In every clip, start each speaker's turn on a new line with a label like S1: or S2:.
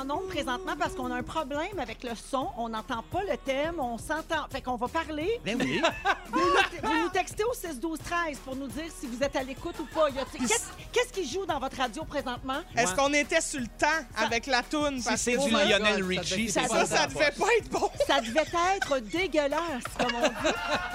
S1: En ondes présentement parce qu'on a un problème avec le son. On n'entend pas le thème, on s'entend. Fait qu'on va parler.
S2: Ben oui.
S1: Vous nous, vous nous textez au 6 12 13 pour nous dire si vous êtes à l'écoute ou pas. Qu'est-ce qu'est-ce qui joue dans votre radio présentement?
S3: Est-ce qu'on était sur le temps avec la toune? Parce
S2: c'est du
S3: ça,
S2: Lionel Richie,
S1: ça
S2: c'est
S3: ça, ça devait pas être bon.
S1: Ça devait être dégueulasse, comme on dit.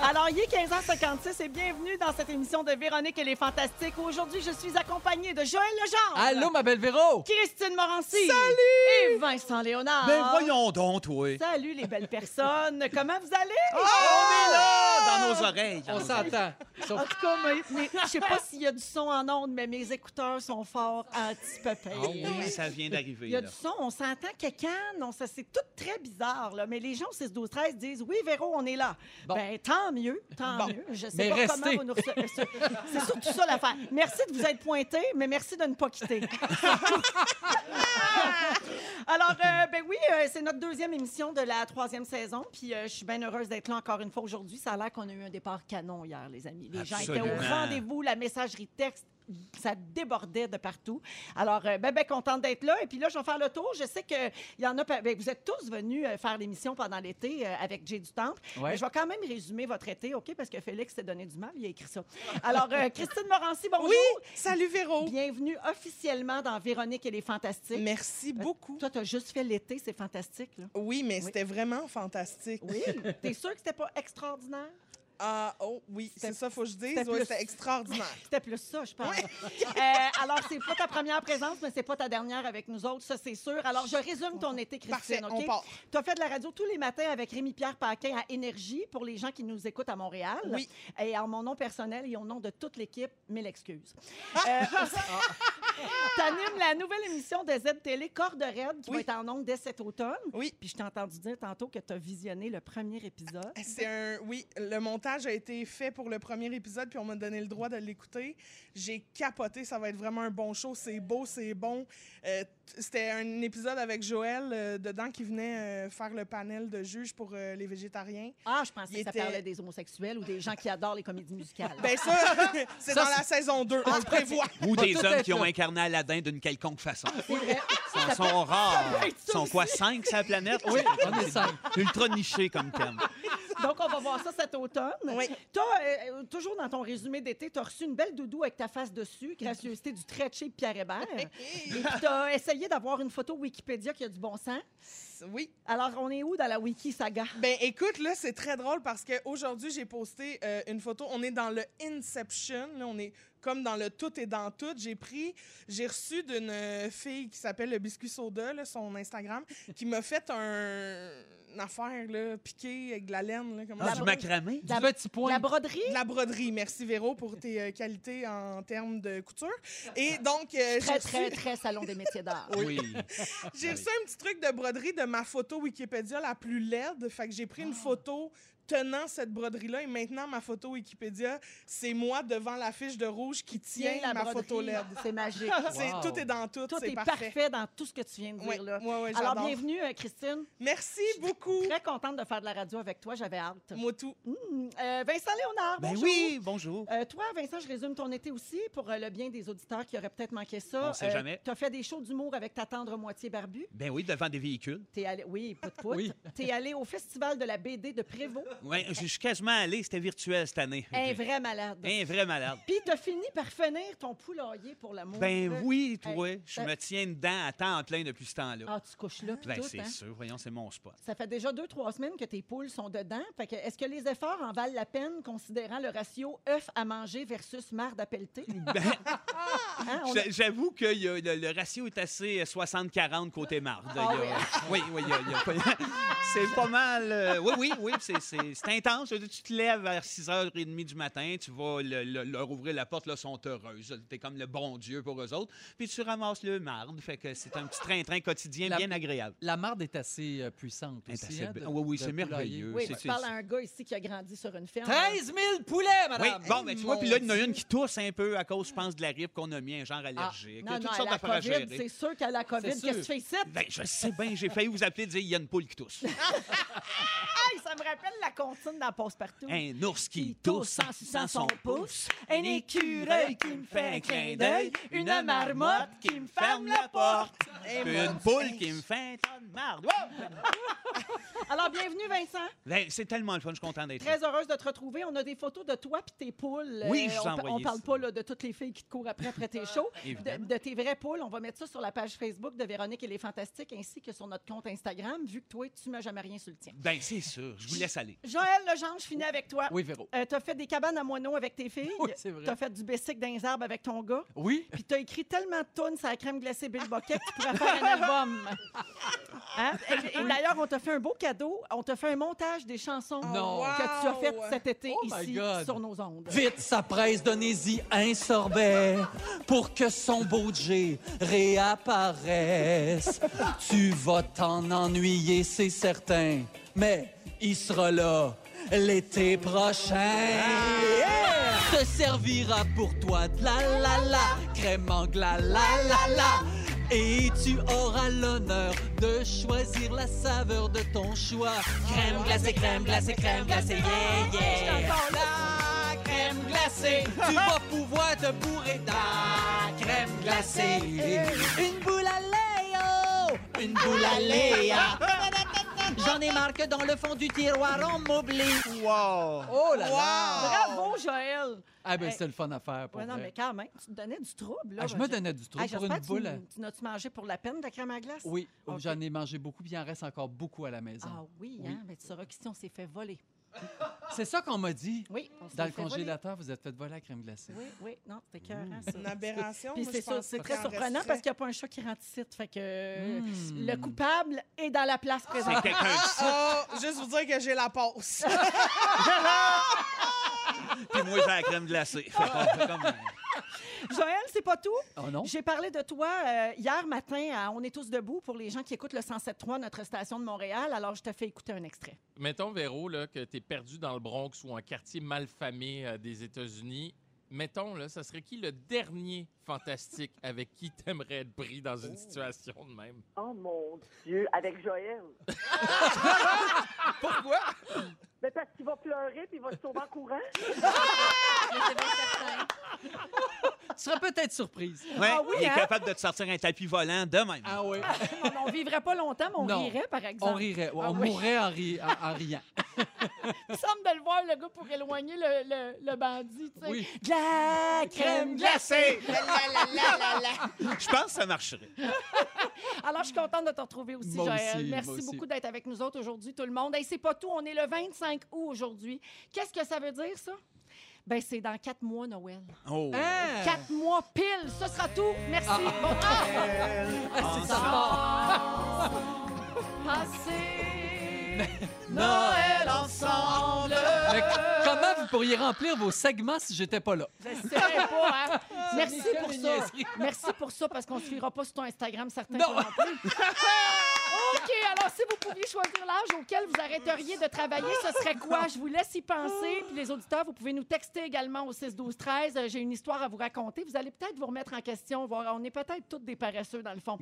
S1: Alors, il est 15h56 et bienvenue dans cette émission de Véronique et les Fantastiques. Aujourd'hui, je suis accompagnée de Joël Legendre.
S4: Allô, ma belle Véro!
S1: Christine Morancy. Salut! Et Vincent Léonard.
S2: Ben voyons donc, toi.
S1: Salut les belles personnes. Comment vous allez?
S2: On est là, dans nos oreilles.
S4: On s'entend. Sauf-
S1: En tout cas, mais, mais je sais pas s'il y a du son en ondes, mais mes écouteurs sont forts anti-pépé.
S2: Ah oui, ça vient d'arriver.
S1: Il y a
S2: là.
S1: du son, on s'entend quelqu'un, non, ça c'est tout très bizarre, là. Mais les gens au 6 12 13 disent Oui, Véro, on est là.
S4: Bon.
S1: Ben, tant mieux, tant
S3: Bon.
S1: mieux. Je sais
S4: Mais
S1: pas
S4: restez.
S1: comment vous nous recevez. C'est surtout ça l'affaire. Merci de vous être pointé, mais merci de ne pas quitter. Alors, euh, ben oui, euh, c'est notre deuxième émission de la troisième saison. Puis euh, je suis bien heureuse d'être là encore une fois aujourd'hui. Ça a l'air qu'on a eu un départ canon hier, les amis. Les gens étaient au
S2: Absolument.
S1: rendez-vous, la messagerie texte. Ça débordait de partout. Alors, euh, ben, ben contente d'être là. Et puis là, je vais faire le tour. Je sais qu'il y en a. ben, vous êtes tous venus euh, faire l'émission pendant l'été euh, avec Jay du Temple.
S4: Ouais.
S1: Mais je vais quand même résumer votre été, OK? Parce que Félix s'est donné du mal. Il a écrit ça. Alors, euh, Christine Morancy, bonjour.
S3: Oui, salut Véro.
S1: Bienvenue officiellement dans Véronique et les Fantastiques.
S3: Merci beaucoup.
S1: Toi, tu as juste fait l'été, c'est fantastique. Là.
S3: Oui, mais c'était vraiment fantastique.
S1: Oui. T'es sûr que c'était pas extraordinaire?
S3: Ah, oh, oui, c'est ça, faut que je dise?
S1: c'était
S3: Ouais, extraordinaire.
S1: C'était plus ça, je pense. Euh, alors, c'est pas ta première présence, mais c'est pas ta dernière avec nous autres, ça, c'est sûr. Alors, je résume ton été, Christine.
S3: Parfait, on
S1: OK?
S3: part.
S1: Tu as fait de la radio tous les matins avec Rémi-Pierre Paquin à Énergie pour les gens qui nous écoutent à Montréal.
S3: Oui.
S1: Et en mon nom personnel et au nom de toute l'équipe, mille excuses. Euh, tu animes la nouvelle émission de Z-Télé, Corde Raide, qui
S3: Oui.
S1: va être en ondes dès cet automne.
S3: Oui.
S1: Puis je t'ai entendu dire tantôt que tu as visionné le premier épisode.
S3: C'est un. Oui, le montage a été fait pour le premier épisode, puis on m'a donné le droit de l'écouter. J'ai capoté, ça va être vraiment un bon show. C'est beau, c'est bon. Euh, C'était un épisode avec Joël euh, dedans qui venait euh, faire le panel de juges pour euh, les végétariens.
S1: Ah, je pensais
S3: Il
S1: que ça
S3: était-
S1: parlait des homosexuels ou des gens qui adorent les comédies musicales.
S3: Ben ça, c'est dans la saison 2, on le prévoit.
S2: Ou des hommes qui ont incarné Aladdin d'une quelconque façon.
S1: C'est vrai.
S2: Ils sont rares. Ils sont quoi, cinq sur la planète?
S4: Oui, on est cinq.
S2: Ultra niché comme thème.
S1: Donc, on va voir ça cet automne.
S3: Oui.
S1: Toi, euh, toujours dans ton résumé d'été, tu as reçu une belle doudou avec ta face dessus, gracieuseté du très cheap Pierre Hébert. Et puis, tu as essayé d'avoir une photo Wikipédia qui a du bon sens.
S3: Oui.
S1: Alors, on est où dans la Wiki saga?
S3: Ben écoute, là, c'est très drôle parce qu'aujourd'hui, j'ai posté euh, une photo. On est dans le Inception. Là, on est comme dans le tout et dans tout. J'ai pris, j'ai reçu d'une euh, fille qui s'appelle le Biscuit Soda, là, son Instagram, qui m'a fait un, une affaire là, piquée avec de la laine. Là, comment
S2: Ah, du macramé?
S4: Du petit point.
S1: La broderie?
S3: De la broderie. Merci Véro pour tes euh, qualités en termes de couture. Et donc, euh,
S1: Très,
S3: reçu-
S1: très, très salon des métiers d'art.
S2: Oui.
S3: J'ai reçu un petit truc de broderie de ma photo Wikipédia la plus laide. Fait que j'ai pris une photo tenant cette broderie-là. Et maintenant, ma photo Wikipédia, c'est moi devant la fiche de rouge qui tient
S1: la
S3: ma
S1: broderie,
S3: photo LED.
S1: C'est magique.
S3: C'est-
S4: Wow.
S3: Tout est dans tout.
S1: Tout est
S3: parfait.
S1: parfait. dans tout ce que tu viens de dire
S3: Ouais,
S1: là.
S3: ouais, ouais,
S1: Alors, bienvenue, euh, Christine.
S3: Merci beaucoup.
S1: Très contente de faire de la radio avec toi. J'avais hâte.
S3: Moi tout.
S1: Hum, euh, Vincent Léonard,
S2: Ben
S1: bonjour.
S2: oui, bonjour.
S1: Euh, toi, Vincent, je résume ton été aussi pour euh, le bien des auditeurs qui auraient peut-être manqué ça.
S2: On sait jamais.
S1: Tu as fait des shows d'humour avec ta tendre moitié barbue.
S2: Ben oui, devant des véhicules.
S1: T'es allé, oui, pout pout.
S4: Oui.
S1: T'es allé au festival de la BD de Prévost.
S2: Ouais, je suis quasiment allé, c'était virtuel cette année.
S1: Un vrai malade.
S2: Un vrai malade.
S1: Puis t'as fini par finir ton poulailler pour l'amour.
S2: Ben
S1: de-
S2: oui, toi,
S1: Hey,
S2: je me tiens dedans à temps plein depuis ce temps-là.
S1: Ah, tu couches là, puis
S2: ben c'est
S1: hein?
S2: sûr, voyons, c'est mon spot.
S1: Ça fait déjà deux, trois semaines que tes poules sont dedans. Fait que est-ce que les efforts en valent la peine, considérant le ratio œuf à manger versus marde à pelleter?
S2: Ben,
S1: Hein, a-
S2: J'avoue que y a- le, le ratio est assez euh, 60-40 côté marde.
S1: Ah
S2: a- oui, oui, y y pas- c'est pas mal. euh, oui, oui, oui, c'est- c'est intense. Tu te lèves vers 6h30 du matin, tu vas le- le- leur ouvrir la porte, là, ils sont heureuses. T'es comme le bon Dieu pour eux autres. Puis tu ramasses le marde. Fait que c'est un petit train-train quotidien
S4: La-
S2: bien agréable.
S4: La marde est assez euh, puissante
S2: Elle est
S4: aussi.
S2: assez
S4: hein, de-
S2: oui, oui, c'est merveilleux.
S1: Oui, tu parles à un gars ici qui a grandi sur une ferme.
S4: 13 000 poulets,
S2: Oui,
S4: madame!
S2: bon, ben, tu vois, puis là, il y en a une qui tousse un peu à cause, je pense, de la grippe qu'on a mis, un genre allergique.
S1: Ah, Non,
S2: toutes
S1: non,
S2: sortes d'affaires à
S1: COVID,
S2: gérer.
S1: c'est sûr a la COVID. Qu'est-ce que tu fais ici?
S2: Ben, je sais bien, j'ai failli vous appeler et dire il y a une poule qui tousse.
S1: Hey, ça me rappelle la comptine dans Passe-Partout.
S2: Un ours qui tousse en suçant son pouce.
S1: un écureuil qui me fait un clin d'œil, une marmotte qui me ferme la porte.
S2: Une poule qui me fait un tas de marde. Wow!
S1: Alors, bienvenue, Vincent.
S2: Ben, c'est tellement le fun, je suis content d'être là.
S1: Très heureuse de te retrouver. On a des photos de toi et tes poules.
S2: Oui, je vous ai
S1: on, on parle
S2: ça.
S1: pas là, de toutes les filles qui te courent après après tes shows. De, de tes vraies poules. On va mettre ça sur la page Facebook de Véronique et les Fantastiques ainsi que sur notre compte Instagram, vu que toi, tu m'as jamais rien sur le tien.
S2: Ben, c'est sûr, je vous laisse aller.
S1: Joël Legendre, je finis avec toi.
S4: Oui, Véro.
S1: Euh, t'as fait des cabanes à moineaux avec tes filles.
S4: Oui, c'est vrai.
S1: T'as fait du basic dans les arbres avec ton gars.
S4: Oui?
S1: Puis t'as écrit tellement de tonnes sur la crème glacée Bill Bucket que tu pourrais faire un album. Hein? Et, et d'ailleurs, on t'a fait un beau cadeau. On t'a fait un montage des chansons
S4: Non.
S1: que tu as faites cet été
S4: Oh my
S1: ici
S4: God.
S1: sur nos ondes.
S4: Vite, ça presse, donnez-y un sorbet pour que son beau J réapparaisse. tu vas t'en ennuyer, c'est certain, mais il sera là l'été prochain. Te servira pour toi de la la la, crème angla la la la. Et tu auras l'honneur de choisir la saveur de ton choix. Crème glacée, crème glacée, crème glacée, yeah, yeah. La crème glacée, tu vas pouvoir te bourrer de la crème glacée. Une boule à lait, oh, une boule à lait. J'en ai marre que dans le fond du tiroir, on m'oublie.
S2: Wow!
S4: Oh là
S1: Bravo, Joël!
S4: Ah ben
S1: Hey.
S4: c'était le fun à faire pour
S1: Ouais, non,
S4: vrai.
S1: mais quand même, tu te donnais du trouble. Là,
S4: Ah, je me donnais du trouble
S1: Hey,
S4: pour
S1: j'espère
S4: une
S1: que
S4: boule.
S1: Tu,
S4: à-
S1: tu n'as-tu mangé pour la peine de la crème à glace?
S4: Oui,
S1: Ok.
S4: j'en ai mangé beaucoup, puis il en reste encore beaucoup à la maison.
S1: Ah oui,
S4: Oui.
S1: hein? Mais tu sauras qu'ici, on s'est fait voler.
S4: C'est ça qu'on m'a dit.
S1: Oui, on
S4: Dans le congélateur, vous êtes fait voler la crème glacée.
S1: Oui, oui, non, c'était écœurant, ça.
S3: Une aberration.
S1: Puis c'est ça, c'est très
S3: en
S1: surprenant
S3: resterait.
S1: parce qu'il n'y a pas un chat qui rentre ici. Fait que
S4: Hmm.
S1: le coupable est dans la place
S2: C'est
S1: présente.
S2: quelqu'un
S3: Ah, juste vous dire que j'ai la pause.
S2: puis moi, j'ai la crème glacée. Fait qu'on fait comme...
S1: Joël, c'est pas tout.
S4: Oh non?
S1: J'ai parlé de toi euh, hier matin à On est tous debout pour les gens qui écoutent le 107.3, notre station de Montréal. Alors, je te fais écouter un extrait.
S5: Mettons, Véro, là, que tu es perdu dans le Bronx ou un quartier malfamé euh, des États-Unis. Mettons, là, ça serait qui le dernier fantastique avec qui t'aimerais être pris dans une situation de même?
S6: Oh mon Dieu, avec Joël.
S5: Pourquoi?
S6: Mais parce qu'il va pleurer puis il va se sauver en courant.
S4: Tu serais peut-être surprise.
S2: Ouais,
S1: Ah oui,
S2: il est
S1: hein?
S2: capable de te sortir un tapis volant de même.
S4: Ah oui.
S1: on ne vivrait pas longtemps, mais on
S4: Non.
S1: rirait, par exemple.
S4: On rirait.
S1: Ah
S4: on
S1: oui.
S4: mourrait en, ri- en- en riant.
S1: Il me semble de le voir, le gars, pour éloigner le, le, le bandit. tu sais.
S4: Oui.
S1: De la crème glacée.
S3: La,
S2: Je pense que ça marcherait.
S1: Alors, je suis contente de te retrouver aussi,
S4: Moi
S1: Joël.
S4: aussi,
S1: Merci
S4: aussi.
S1: beaucoup d'être avec nous autres aujourd'hui, tout le monde. Et c'est pas tout, on est le 25 août aujourd'hui. Qu'est-ce que ça veut dire, ça? Ben, c'est dans quatre mois, Noël.
S2: Oh.
S4: Hein?
S1: Quatre mois pile, ce sera tout. Merci. Bon,
S4: Ah, c'est ça.
S1: Passer Noël ensemble.
S4: Mais vous pourriez remplir vos segments si j'étais pas là?
S1: Je sais pas, hein? Merci pour ça. Merci pour ça, parce qu'on se fiera pas sur ton Instagram, certains
S4: Non.
S1: plus. OK, alors si vous pouviez choisir l'âge auquel vous arrêteriez de travailler, ce serait quoi? Je vous laisse y penser. Puis les auditeurs, vous pouvez nous texter également au 6 12 13 Euh, J'ai une histoire à vous raconter. Vous allez peut-être vous remettre en question. On est peut-être toutes des paresseux, dans le fond.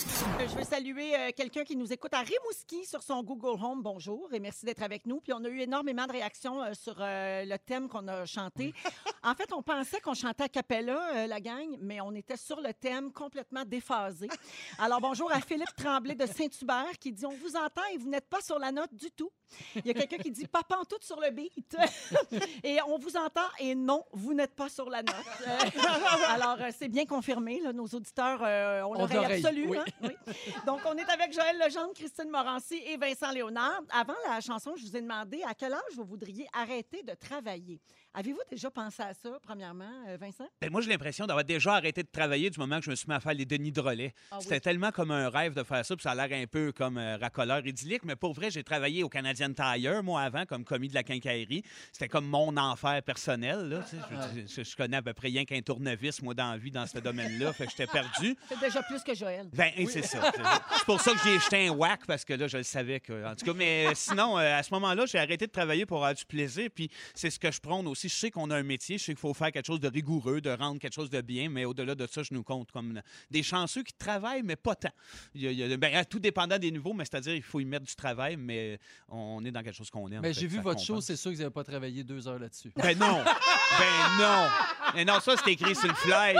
S1: Je veux saluer euh, quelqu'un qui nous écoute à Rimouski sur son Google Home. Bonjour et merci d'être avec nous. Puis on a eu énormément de réactions euh, sur euh, le thème qu'on a chanté. En fait, on pensait qu'on chantait à cappella, euh, la gang, mais on était sur le thème complètement déphasé. Alors, bonjour à Philippe Tremblay de Saint-Hubert qui dit On vous entend et vous n'êtes pas sur la note du tout. Il y a quelqu'un qui dit Papa en tout sur le beat. et on vous entend et non, vous n'êtes pas sur la note. Alors, euh, c'est bien confirmé. là, nos auditeurs euh, ont
S4: Ont
S1: l'oreille
S4: l'oreille,
S1: absolue.
S4: oui.
S1: hein, oui. Donc, on est avec Joël Legendre, Christine Morancy et Vincent Léonard. Avant la chanson, je vous ai demandé à quel âge vous voudriez arrêter de travailler? Avez-vous déjà pensé à ça, premièrement, euh, Vincent?
S2: Ben, moi, j'ai l'impression d'avoir déjà arrêté de travailler du moment que je me suis mis à faire les Denis de relais.
S1: Ah oui.
S2: C'était tellement comme un rêve de faire ça, puis ça a l'air un peu comme euh, racoleur idyllique, mais pour vrai, j'ai travaillé au Canadian Tire, moi, avant, comme commis de la quincaillerie. C'était comme mon enfer personnel, là. Je- je, je connais à peu près rien qu'un tournevis, moi, dans la vie, dans ce domaine-là, fait que j'étais perdu.
S1: C'est déjà plus que Joël.
S2: Ben, c'est ça. C'est pour ça que j'ai jeté un whack, parce que là, je le savais que. En tout cas, mais euh, sinon, à ce moment-là, j'ai arrêté de travailler pour avoir du plaisir. Puis c'est ce que je prône aussi. Je sais qu'on a un métier, je sais qu'il faut faire quelque chose de rigoureux, de rendre quelque chose de bien, mais au-delà de ça, je nous compte comme des chanceux qui travaillent, mais pas tant. Il y a- il y a- ben, tout dépendant des niveaux, mais c'est-à-dire il faut y mettre du travail, mais on est dans quelque chose qu'on aime.
S4: Mais j'ai vu votre show, c'est sûr que vous n'avez pas travaillé deux heures là-dessus.
S2: Ben non! ben non! Mais non, ça, c'est écrit sur le fly.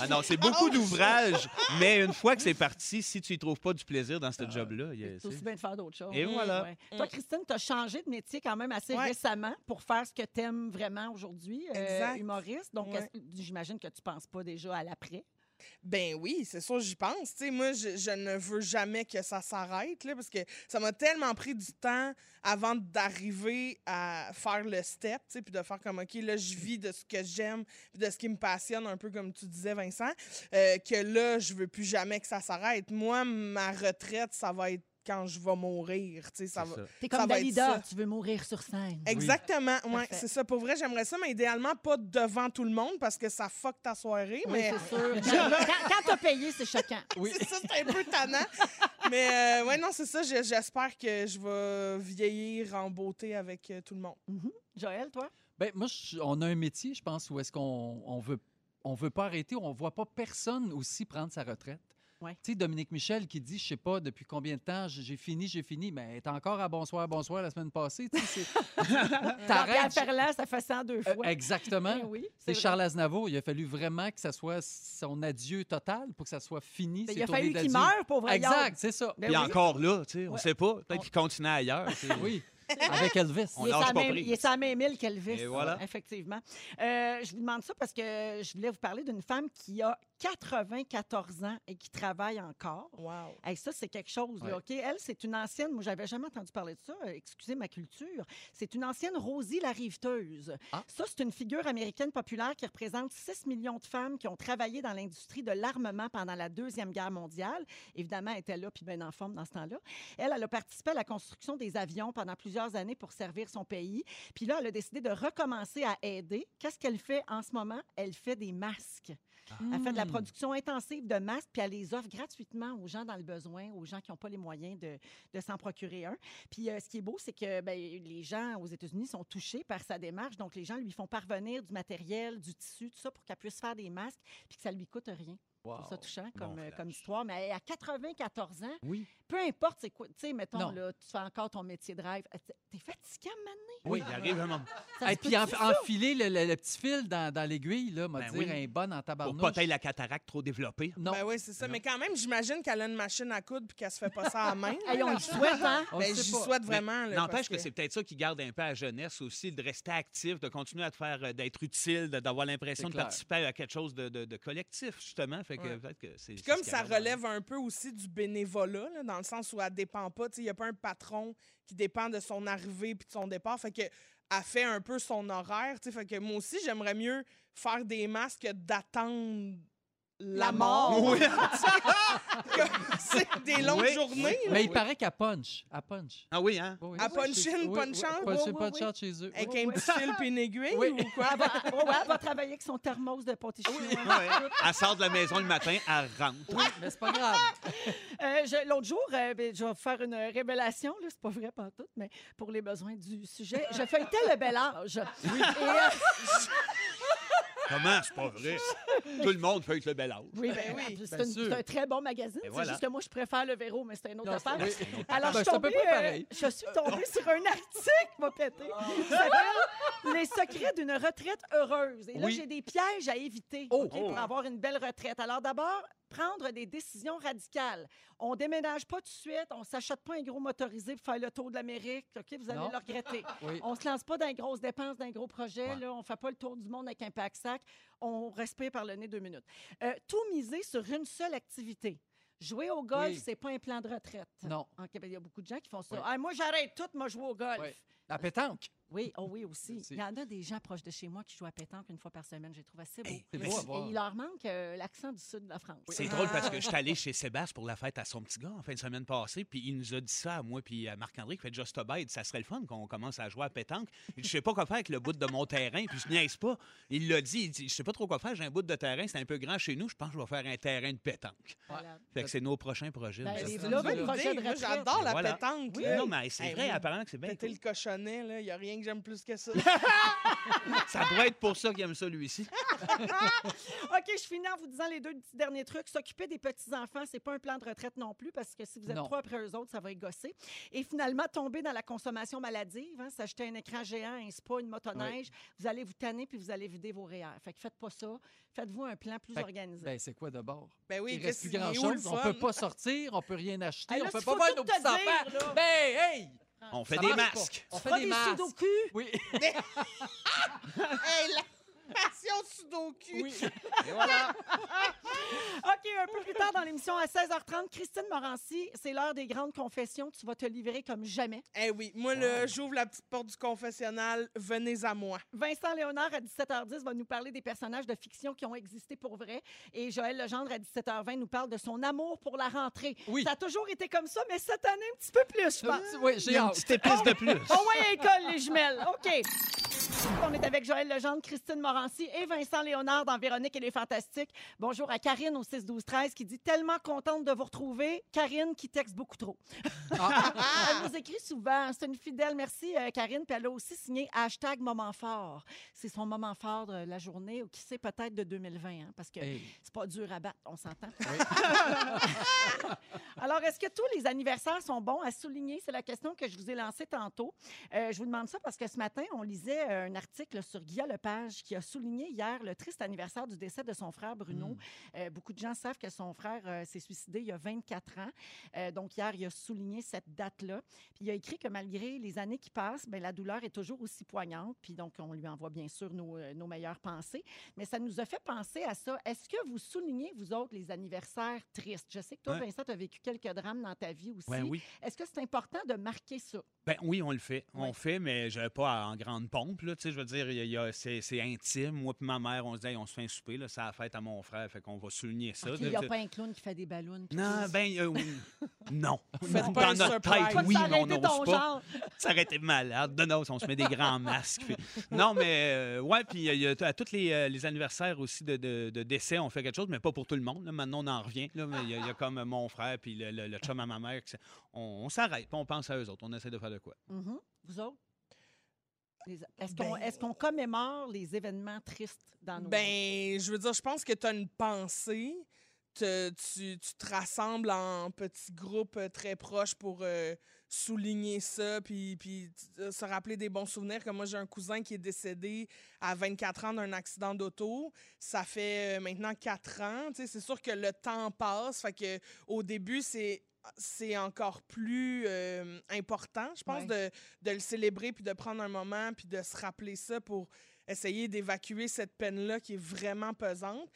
S2: Ah non, c'est beaucoup d'ouvrages, mais une fois que c'est parti, si tu y trouves pas du plaisir dans ce job-là, il y a-
S1: C'est aussi bien de faire d'autres choses.
S2: Et voilà.
S1: Ouais. Toi, Christine, tu as changé de métier quand même assez
S3: Ouais.
S1: récemment pour faire ce que tu aimes vraiment aujourd'hui, euh, humoriste. Donc,
S3: Ouais.
S1: j'imagine que tu penses pas déjà à l'après?
S3: Ben oui, c'est sûr, j'y pense. Tu sais, moi, je, ne veux jamais que ça s'arrête, là, parce que ça m'a tellement pris du temps avant d'arriver à faire le step, puis de faire comme, OK, là, je vis de ce que j'aime, de ce qui me passionne, un peu comme tu disais, Vincent, euh, que là, je veux plus jamais que ça s'arrête. Moi, ma retraite, ça va être quand je vais mourir, tu sais, ça va...
S2: ça.
S1: T'es
S3: Ça
S1: comme
S3: va être
S1: Dalida,
S3: ça.
S1: tu veux mourir sur scène.
S3: Exactement, ouais,
S1: Parfait.
S3: c'est ça. Pour vrai, j'aimerais ça, mais idéalement pas devant tout le monde parce que ça fuck ta soirée.
S1: Oui,
S3: mais
S1: c'est sûr. quand quand t'as payé, c'est choquant.
S4: Oui.
S3: c'est ça, c'est un peu tannant. mais euh, ouais, non, c'est ça. J'espère que je vais vieillir en beauté avec euh, tout le monde.
S1: Joël, toi?
S4: Ben, moi, je- on a un métier, je pense, où est-ce qu'on on veut, on veut pas arrêter, on voit pas personne aussi prendre sa retraite.
S1: Ouais.
S4: Tu sais, Dominique Michel qui dit, je sais pas depuis combien de temps, j'ai fini, j'ai fini, mais elle est encore à bonsoir, bonsoir la semaine passée. T'arrêtes.
S1: Ferland, ça fait 102
S4: Euh,
S1: fois.
S4: exactement.
S1: Oui,
S4: C'est
S1: vrai.
S4: Charles Aznavour. Il a fallu vraiment que ça soit son adieu total pour que ça soit fini.
S1: Ben, Il a fallu qu'il meure, pauvre
S4: Exact, c'est ça.
S1: Ben
S2: Puis
S1: oui.
S2: encore là, tu sais, on
S1: Ouais.
S2: sait pas. Peut-être qu'il continue ailleurs.
S4: Oui, avec Elvis.
S2: On
S1: Il est,
S2: lâche pas
S1: même,
S2: prise.
S1: il est sa même île qu'Elvis.
S2: Et voilà.
S1: Effectivement. Euh, je vous demande ça parce que je voulais vous parler d'une femme qui a 94 ans et qui travaille encore.
S3: Wow.
S1: Hey, ça, c'est quelque chose. là,
S4: Ouais.
S1: OK? Elle, c'est une ancienne. Moi, j'avais jamais entendu parler de ça. euh, excusez ma culture. C'est une ancienne Rosie la riveteuse.
S4: Ah.
S1: Ça, c'est une figure américaine populaire qui représente 6 millions de femmes qui ont travaillé dans l'industrie de l'armement pendant la Deuxième Guerre mondiale. Évidemment, elle était là puis bien en forme dans ce temps-là. Elle, elle a participé à la construction des avions pendant plusieurs années pour servir son pays. Puis là, elle a décidé de recommencer à aider. Qu'est-ce qu'elle fait en ce moment? Elle fait des masques. Elle fait de la
S4: Mm.
S1: production intensive de masques, puis elle les offre gratuitement aux gens dans le besoin, aux gens qui n'ont pas les moyens de, de s'en procurer un. Puis euh, ce qui est beau, c'est que ben, les gens aux États-Unis sont touchés par sa démarche. Donc, les gens lui font parvenir du matériel, du tissu, tout ça, pour qu'elle puisse faire des masques, puis que ça lui coûte rien. Je trouve ça
S4: Wow.
S1: touchant comme, euh, comme histoire. Mais à 94 ans,
S4: Oui.
S1: peu importe c'est quoi, tu sais, mettons,
S4: Non.
S1: là, tu fais encore ton métier de rêve. euh, T'es fatiguant maintenant?
S2: Oui, il arrive un moment.
S4: Et puis en- enfiler le, le- le petit fil dans, dans l'aiguille, là, m'a
S2: Ben
S4: dire
S2: oui.
S4: un bon en
S2: Pour
S4: tabarnouche.
S2: pas être la cataracte trop développée.
S4: Non.
S3: Ben oui, c'est ça. Mais quand même, j'imagine qu'elle a une machine à coudre puis qu'elle se fait pas ça à main.
S1: Hey, on le souhaite, hein?
S3: Ben, j'y
S4: pas.
S3: souhaite vraiment.
S2: N'empêche que, c'est peut-être ça qui garde un peu à la jeunesse aussi, de rester actif, de continuer à te faire, euh, d'être utile, d'avoir l'impression de participer à quelque chose de collectif, justement. Fait que
S3: Ouais.
S2: peut-être que c'est.
S3: Puis comme ça
S2: a
S3: relève un peu aussi du bénévolat, là, dans le sens où elle dépend pas, il n'y a pas un patron qui dépend de son arrivée puis de son départ, fait que elle fait un peu son horaire, fait que moi aussi, j'aimerais mieux faire des masques que d'attendre la, mort.
S2: Oui.
S3: c'est des longues
S2: Oui.
S3: journées. là.
S4: Mais il paraît qu'elle punch. Elle punch.
S2: Ah oui, hein?
S4: Oui.
S3: À punch
S4: C'est-
S3: in, punch out?
S4: punch punch out chez eux.
S3: Avec
S1: Oui,
S3: un
S1: oui.
S3: petit fil puis une aiguille
S4: Oui.
S3: ou quoi?
S1: Elle va, ouais, ouais, elle va travailler avec son thermos de pâté chinois.
S2: Ouais. Elle sort de la maison le matin, elle rentre.
S4: Oui, mais c'est pas grave.
S1: Euh, je- L'autre jour, euh, ben, je vais vous faire une révélation, là, c'est pas vrai pas tout, mais pour les besoins du sujet, je feuilletais le bel âge. Et, euh,
S2: Comment? C'est pas vrai. Tout le monde fait avec le bel âge.
S1: Oui, ben oui.
S3: oui,
S1: C'est
S5: bien
S1: une-
S5: sûr.
S1: c'est un très bon magazine. C'est
S2: voilà.
S1: juste que moi, je préfère le Véro, mais c'est une autre
S5: Non,
S1: affaire.
S5: c'est-
S1: Alors,
S5: Ben,
S1: je, suis
S5: c'est à peu
S1: tombée,
S5: près
S1: euh,
S5: pareil.
S1: je suis tombée sur un article, m'a pété. qui s'appelle Les secrets d'une retraite heureuse. Et là,
S5: Oui.
S1: j'ai des pièges à éviter
S5: Oh.
S1: OK, pour avoir une belle retraite. Alors, d'abord, prendre des décisions radicales. On déménage pas tout de suite, on s'achète pas un gros motorisé pour faire le tour de l'Amérique. OK, vous allez
S5: Non.
S1: le regretter.
S5: Oui.
S1: On se lance pas dans les grosses dépenses, dans les gros projets.
S2: Ouais.
S1: Là, on fait pas le tour du monde avec un pack-sac. On respire par le nez deux minutes. Euh, tout miser sur une seule activité. Jouer au golf,
S5: Oui.
S1: c'est pas un plan de retraite.
S5: Non.
S1: En Québec, il y a beaucoup de gens qui font ça.
S5: Oui.
S1: Ah, moi, j'arrête tout, moi, jouer au golf.
S5: La pétanque.
S1: Oui, oh oui, aussi. Il y en a des gens proches de chez moi qui jouent à pétanque une fois par semaine. J'ai trouvé assez beau.
S5: À voir.
S1: Et il leur manque euh, l'accent du sud de la France.
S2: C'est drôle parce que je suis allé chez Sébastien pour la fête à son petit gars en fin de semaine passée, puis il nous a dit ça à moi puis à Marc-André qui fait Just a Bite. Ça serait le fun qu'on commence à jouer à pétanque. Je sais pas quoi faire avec le bout de mon terrain, puis je niaise pas. Il l'a dit, il dit Je sais pas trop quoi faire, j'ai un bout de terrain, c'est un peu grand chez nous, je pense que je vais faire un terrain de pétanque. Fait que c'est nos prochains projets.
S1: Ben, les là, de
S3: j'adore la
S2: Voilà.
S3: pétanque.
S2: Oui, non, mais c'est
S3: Hey,
S2: vrai, apparemment que c'est bien. Cool.
S3: le cochonnet, il n'y a rien que j'aime plus que ça.
S2: Ça doit être pour ça qu'il aime ça, lui ici.
S1: OK, je finis en vous disant les deux petits derniers trucs. S'occuper des petits-enfants, c'est pas un plan de retraite non plus, parce que si vous êtes
S5: Non.
S1: trop après eux autres, ça va égosser. Et finalement, tomber dans la consommation maladive, hein, s'acheter un écran géant, un spa, une motoneige, vous allez vous tanner puis vous allez vider vos REER. Fait que faites pas ça. Faites-vous un plan plus
S5: Fait que,
S1: organisé.
S5: Ben, c'est quoi d'abord?
S3: Ben oui,
S5: Il reste plus
S3: qu'est-ce- il est où le
S5: grand-chose. On
S3: fun?
S5: peut pas sortir, on peut rien acheter,
S1: Hey, là,
S5: on peut
S1: c'est
S5: pas
S1: faut
S5: voir
S1: tout
S5: nos
S1: te
S5: petits
S1: dire,
S5: enfants.
S1: là.
S5: Ben, hey!
S2: On fait
S5: Ça
S2: des
S5: marche pas.
S2: masques.
S5: On fait des
S1: des
S5: masques.
S1: sudoku?
S5: Oui.
S3: Hey, passion sudoku.
S5: oui.
S2: Et voilà.
S1: OK, un peu plus tard dans l'émission, à 16h30, Christine Morancy, c'est l'heure des grandes confessions. Tu vas te livrer comme jamais.
S3: Eh oui, moi, là, j'ouvre la petite porte du confessionnal. Venez à moi.
S1: Vincent Léonard, à 17h10, va nous parler des personnages de fiction qui ont existé pour vrai. Et Joël Legendre, à 17h20, nous parle de son amour pour la rentrée.
S5: Oui.
S1: Ça a toujours été comme ça, mais cette année, un petit peu plus, je pense.
S5: Oui, j'ai
S2: une petite épice de plus.
S1: Oh ouais, à l'école, les jumelles. OK. On est avec Joël Legendre, Christine Morancy et Vincent Léonard dans Véronique et les Fantastiques. Bonjour à Karine au 6-12-13 qui dit tellement contente de vous retrouver. Karine qui texte beaucoup trop. elle nous écrit souvent. C'est une fidèle. Merci, euh, Karine. Puis elle a aussi signé hashtag moment fort. C'est son moment fort de la journée ou qui sait peut-être de 2020, hein, parce que
S5: Hey.
S1: c'est pas dur à battre, on s'entend. Alors, est-ce que tous les anniversaires sont bons à souligner? C'est la question que je vous ai lancée tantôt. Euh, je vous demande ça parce que ce matin, on lisait euh, un article sur Guy Lepage qui a souligné hier le triste anniversaire du décès de son frère Bruno. Euh, beaucoup de gens savent que son frère euh, s'est suicidé il y a 24 ans. Euh, donc, hier, il a souligné cette date-là. Puis, il a écrit que malgré les années qui passent, ben, la douleur est toujours aussi poignante. Puis, donc, on lui envoie bien sûr nos, nos meilleures pensées. Mais ça nous a fait penser à ça. Est-ce que vous soulignez, vous autres, les anniversaires tristes? Je sais que toi. Vincent, tu as vécu quelques drames dans ta vie aussi.
S2: Ouais, oui.
S1: Est-ce que c'est important de marquer ça?
S2: Ben oui, on le fait. On fait, mais je pas en grande pompe. Là, tu sais, je veux dire, y a- y a- c'est, intime. Moi et ma mère, on se dit, Hey, on se fait un souper, là, c'est la fête à mon frère, fait qu'on va souligner ça.
S1: Il n'y a pas un clown qui fait des ballons. puis
S2: Non, ben euh, oui. non.
S3: Faites
S2: Dans
S3: pas
S2: notre tête, oui,
S1: ça
S2: mais on n'ose pas. Ça aurait été malade. Non, non, on se met des grands masques. puis- Non, mais euh, ouais, puis il y a, à tous les, euh, les anniversaires aussi de, de- de décès, on fait quelque chose, mais pas pour tout le monde. là. Maintenant, on en revient. là, mais Il y, a- a comme mon frère puis le, le- le chum à ma mère. On, on s'arrête, puis on pense à eux autres. On essaie de faire de quoi.
S1: Mhm. Vous autres? Les- Est-ce qu'on
S3: Ben-
S1: est-ce qu'on commémore les événements tristes dans nos vies?
S3: Ben, je veux dire, je pense que tu as une pensée. Te- tu, tu te rassembles en petits groupes euh, très proches pour euh, souligner ça, puis, puis euh, se rappeler des bons souvenirs. Comme moi, j'ai un cousin qui est décédé à 24 ans d'un accident d'auto. Ça fait euh, maintenant 4 ans. C'est sûr que le temps passe. Fait que au début, c'est c'est encore plus euh, important, je pense, de, de le célébrer, puis de prendre un moment, puis de se rappeler ça pour essayer d'évacuer cette peine-là qui est vraiment pesante.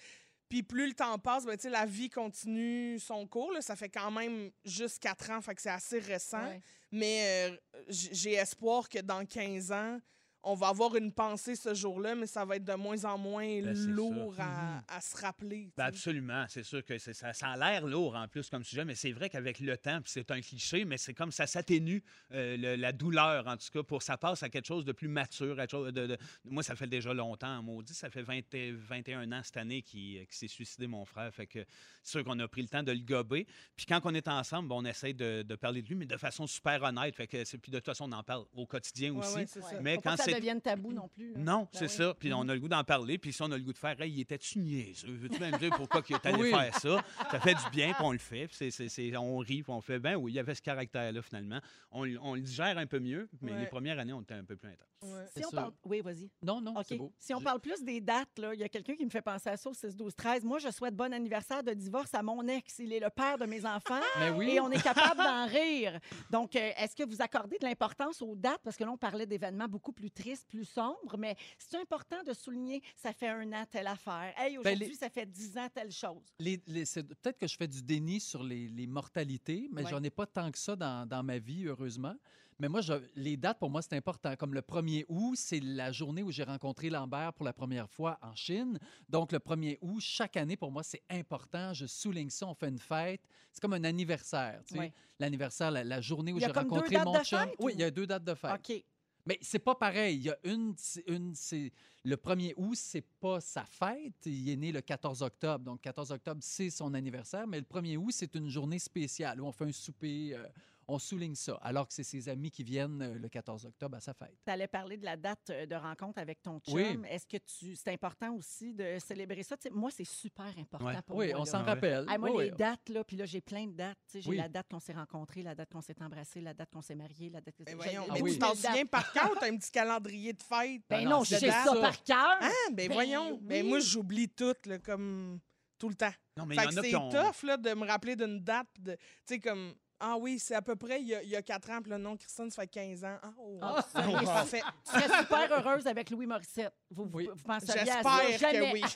S3: Puis plus le temps passe, ben, la vie continue son cours. là. Ça fait quand même juste quatre ans, fait que c'est assez récent.
S1: Ouais.
S3: Mais euh, j'ai espoir que dans 15 ans, on va avoir une pensée ce jour-là, mais ça va être de moins en moins
S2: Ben,
S3: lourd à, à se rappeler.
S2: Ben absolument, c'est sûr que ça, ça a l'air lourd en plus comme sujet, mais c'est vrai qu'avec le temps, c'est un cliché, mais c'est comme ça s'atténue euh, la douleur en tout cas, pour ça passe à quelque chose de plus mature. à chose de, de- Moi, ça fait déjà longtemps, maudit, ça fait 20 et- 21 ans cette année qu'il qu'il s'est suicidé mon frère, fait que c'est sûr qu'on a pris le temps de le gober. Puis quand on est ensemble, ben, on essaie de, de parler de lui, mais de façon super honnête, fait que c'est- puis de toute façon on en parle au quotidien
S3: Ouais,
S2: aussi.
S3: ouais, c'est ça.
S2: Mais quand c'est c'est-
S1: devienne tabou non plus. là.
S2: Non,
S1: Ben
S2: c'est
S1: oui.
S2: ça. Puis on a le goût d'en parler. Puis si on a le goût de faire, hey, il était-tu niaiseux? Veux-tu même dire pourquoi il est allé
S4: Oui.
S2: faire ça? Ça fait du bien, puis on le fait. Puis c'est- on rit, puis on fait, ben oui, il y avait ce caractère-là, finalement. On, on le digère un peu mieux, mais
S3: Ouais.
S2: les premières années, on était un peu plus intense.
S3: Ouais.
S1: Si on parle... Oui, vas-y.
S4: Non, non,
S1: OK.
S4: c'est beau.
S1: Si on parle plus des dates, là, il y a quelqu'un qui me fait penser à ça au 6, 12, 13. Moi, je souhaite bon anniversaire de divorce à mon ex. Il est le père de mes enfants.
S4: Mais oui.
S1: Et on est capable d'en rire. Donc, euh, est-ce que vous accordez de l'importance aux dates? Parce que là, on parlait d'événements beaucoup plus tristes, plus sombres, mais c'est important de souligner, ça fait un an, telle affaire. Hey,
S4: Ben,
S1: aujourd'hui,
S4: les-
S1: ça fait 10 ans, telle chose.
S4: Les- les- c'est- Peut-être que je fais du déni sur les, mortalités, mais
S1: Ouais.
S4: j'en ai pas tant que ça dans, dans ma vie, heureusement. Mais moi, je- les dates, pour moi, c'est important. Comme le 1er août, c'est la journée où j'ai rencontré Lambert pour la première fois en Chine. Donc, le 1er août, chaque année, pour moi, c'est important. Je souligne ça, on fait une fête. C'est comme un anniversaire. tu sais.
S1: Ouais.
S4: L'anniversaire, la, la journée où j'ai rencontré mon chum.
S1: fête,
S4: Oui,
S1: ou-
S4: il y a deux dates de fête.
S1: OK.
S4: Mais c'est pas pareil. Il y a une, une c'est le 1er août, c'est pas sa fête. Il est né le 14 octobre. Donc, 14 octobre, c'est son anniversaire. Mais le 1er août, c'est une journée spéciale où on fait un souper. euh, on souligne ça. Alors que c'est ses amis qui viennent euh, le 14 octobre à sa fête.
S1: Tu allais parler de la date euh, de rencontre avec ton chum.
S4: Oui.
S1: Est-ce que tu c'est important aussi de célébrer ça? Moi, c'est super important
S2: Ouais.
S1: pour
S4: Oui,
S1: moi.
S4: on
S1: là.
S4: s'en rappelle.
S1: Moi,
S4: Oui,
S1: les
S4: oui.
S1: dates, là, puis là, j'ai plein de dates. J'ai
S4: Oui.
S1: la date qu'on s'est rencontrés, la date qu'on s'est embrassés, la date qu'on s'est mariés, la date que
S3: Ben voyons,
S4: Ah
S3: mais
S4: oui.
S3: tu t'en souviens par cœur, t'as un petit calendrier de fête?
S1: Ben
S4: Ah
S1: non, je sais ça par cœur.
S3: Ah, ben,
S1: Ben
S3: voyons. Ben
S1: oui.
S3: moi, j'oublie tout, là, comme tout le temps.
S2: Non, mais il y en a qui ont.
S3: tough, là, de me rappeler d'une date. Tu sais, comme, ah oui, c'est à peu près il y a, il y a 4 ans, puis le nom Christine, ça fait 15 ans. Ah, oh,
S1: Ah,
S3: ça
S1: sérieux?
S3: fait...
S1: Tu serais super heureuse avec Louis Morissette. Vous,
S4: Oui.
S1: vous penseriez à ça?
S3: J'espère que oui.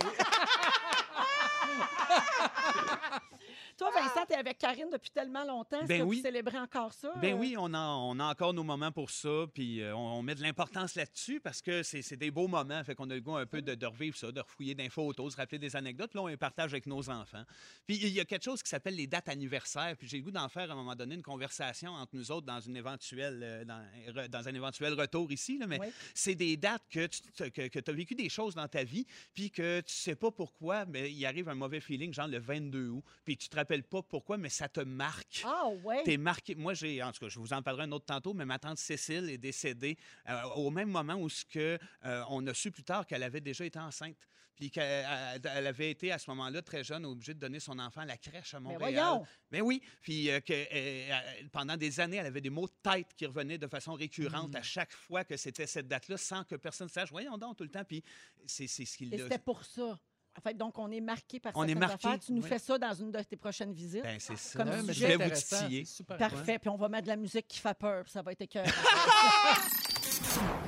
S1: Toi, Vincent, tu es avec Karine depuis tellement longtemps. Est-ce
S2: Ben
S1: que
S2: oui.
S1: vous célébrez encore ça?
S2: Ben
S1: euh?
S2: oui, on a, on a encore nos moments pour ça, puis euh, on, on met de l'importance là-dessus parce que c'est c'est des beaux moments, fait qu'on a le goût un peu de, de revivre ça, de refouiller des photos, se rappeler des anecdotes, puis là on les partage avec nos enfants. Puis il y a quelque chose qui s'appelle les dates anniversaires, puis j'ai le goût d'en faire à un moment donné une conversation entre nous autres dans une éventuelle, euh, dans, dans un éventuel retour ici, là, mais
S1: Oui.
S2: c'est des dates que tu que, que as vécu des choses dans ta vie, puis que tu sais pas pourquoi, mais il arrive un mauvais feeling, genre le 22 août, puis tu te rappelles pas pourquoi, mais ça te marque.
S1: Ah, ouais.
S2: T'es marqué. Moi, j'ai, en tout cas, je vous en parlerai un autre tantôt, mais ma tante Cécile est décédée euh, au même moment où ce que, euh, on a su plus tard qu'elle avait déjà été enceinte. Puis qu'elle elle- elle avait été à ce moment-là très jeune, obligée de donner son enfant à la crèche à
S1: Mais
S2: Montréal.
S1: voyons.
S2: Mais oui. Puis euh, que, euh, euh, pendant des années, elle avait des maux de tête qui revenaient de façon récurrente à chaque fois que c'était cette date-là, sans que personne sache. Voyons donc tout le temps. Puis c'est, ce qu'il
S1: Et
S2: a-
S1: c'était pour ça. En fait, donc, on est marqué par
S2: On est
S1: certaines
S2: marqué,
S1: affaires. Tu nous
S2: oui.
S1: fais ça dans une de tes prochaines visites.
S2: Ben, c'est ça.
S1: Comme
S2: je voulais vous titiller.
S1: Parfait. Puis on va mettre de la musique qui fait peur. puis Ça va être écœurant.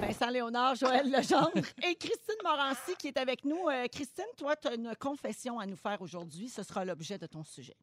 S1: Vincent Léonard, Joël Legendre et Christine Morancy qui est avec nous. Euh, Christine, toi, tu as une confession à nous faire aujourd'hui. Ce sera l'objet de ton sujet.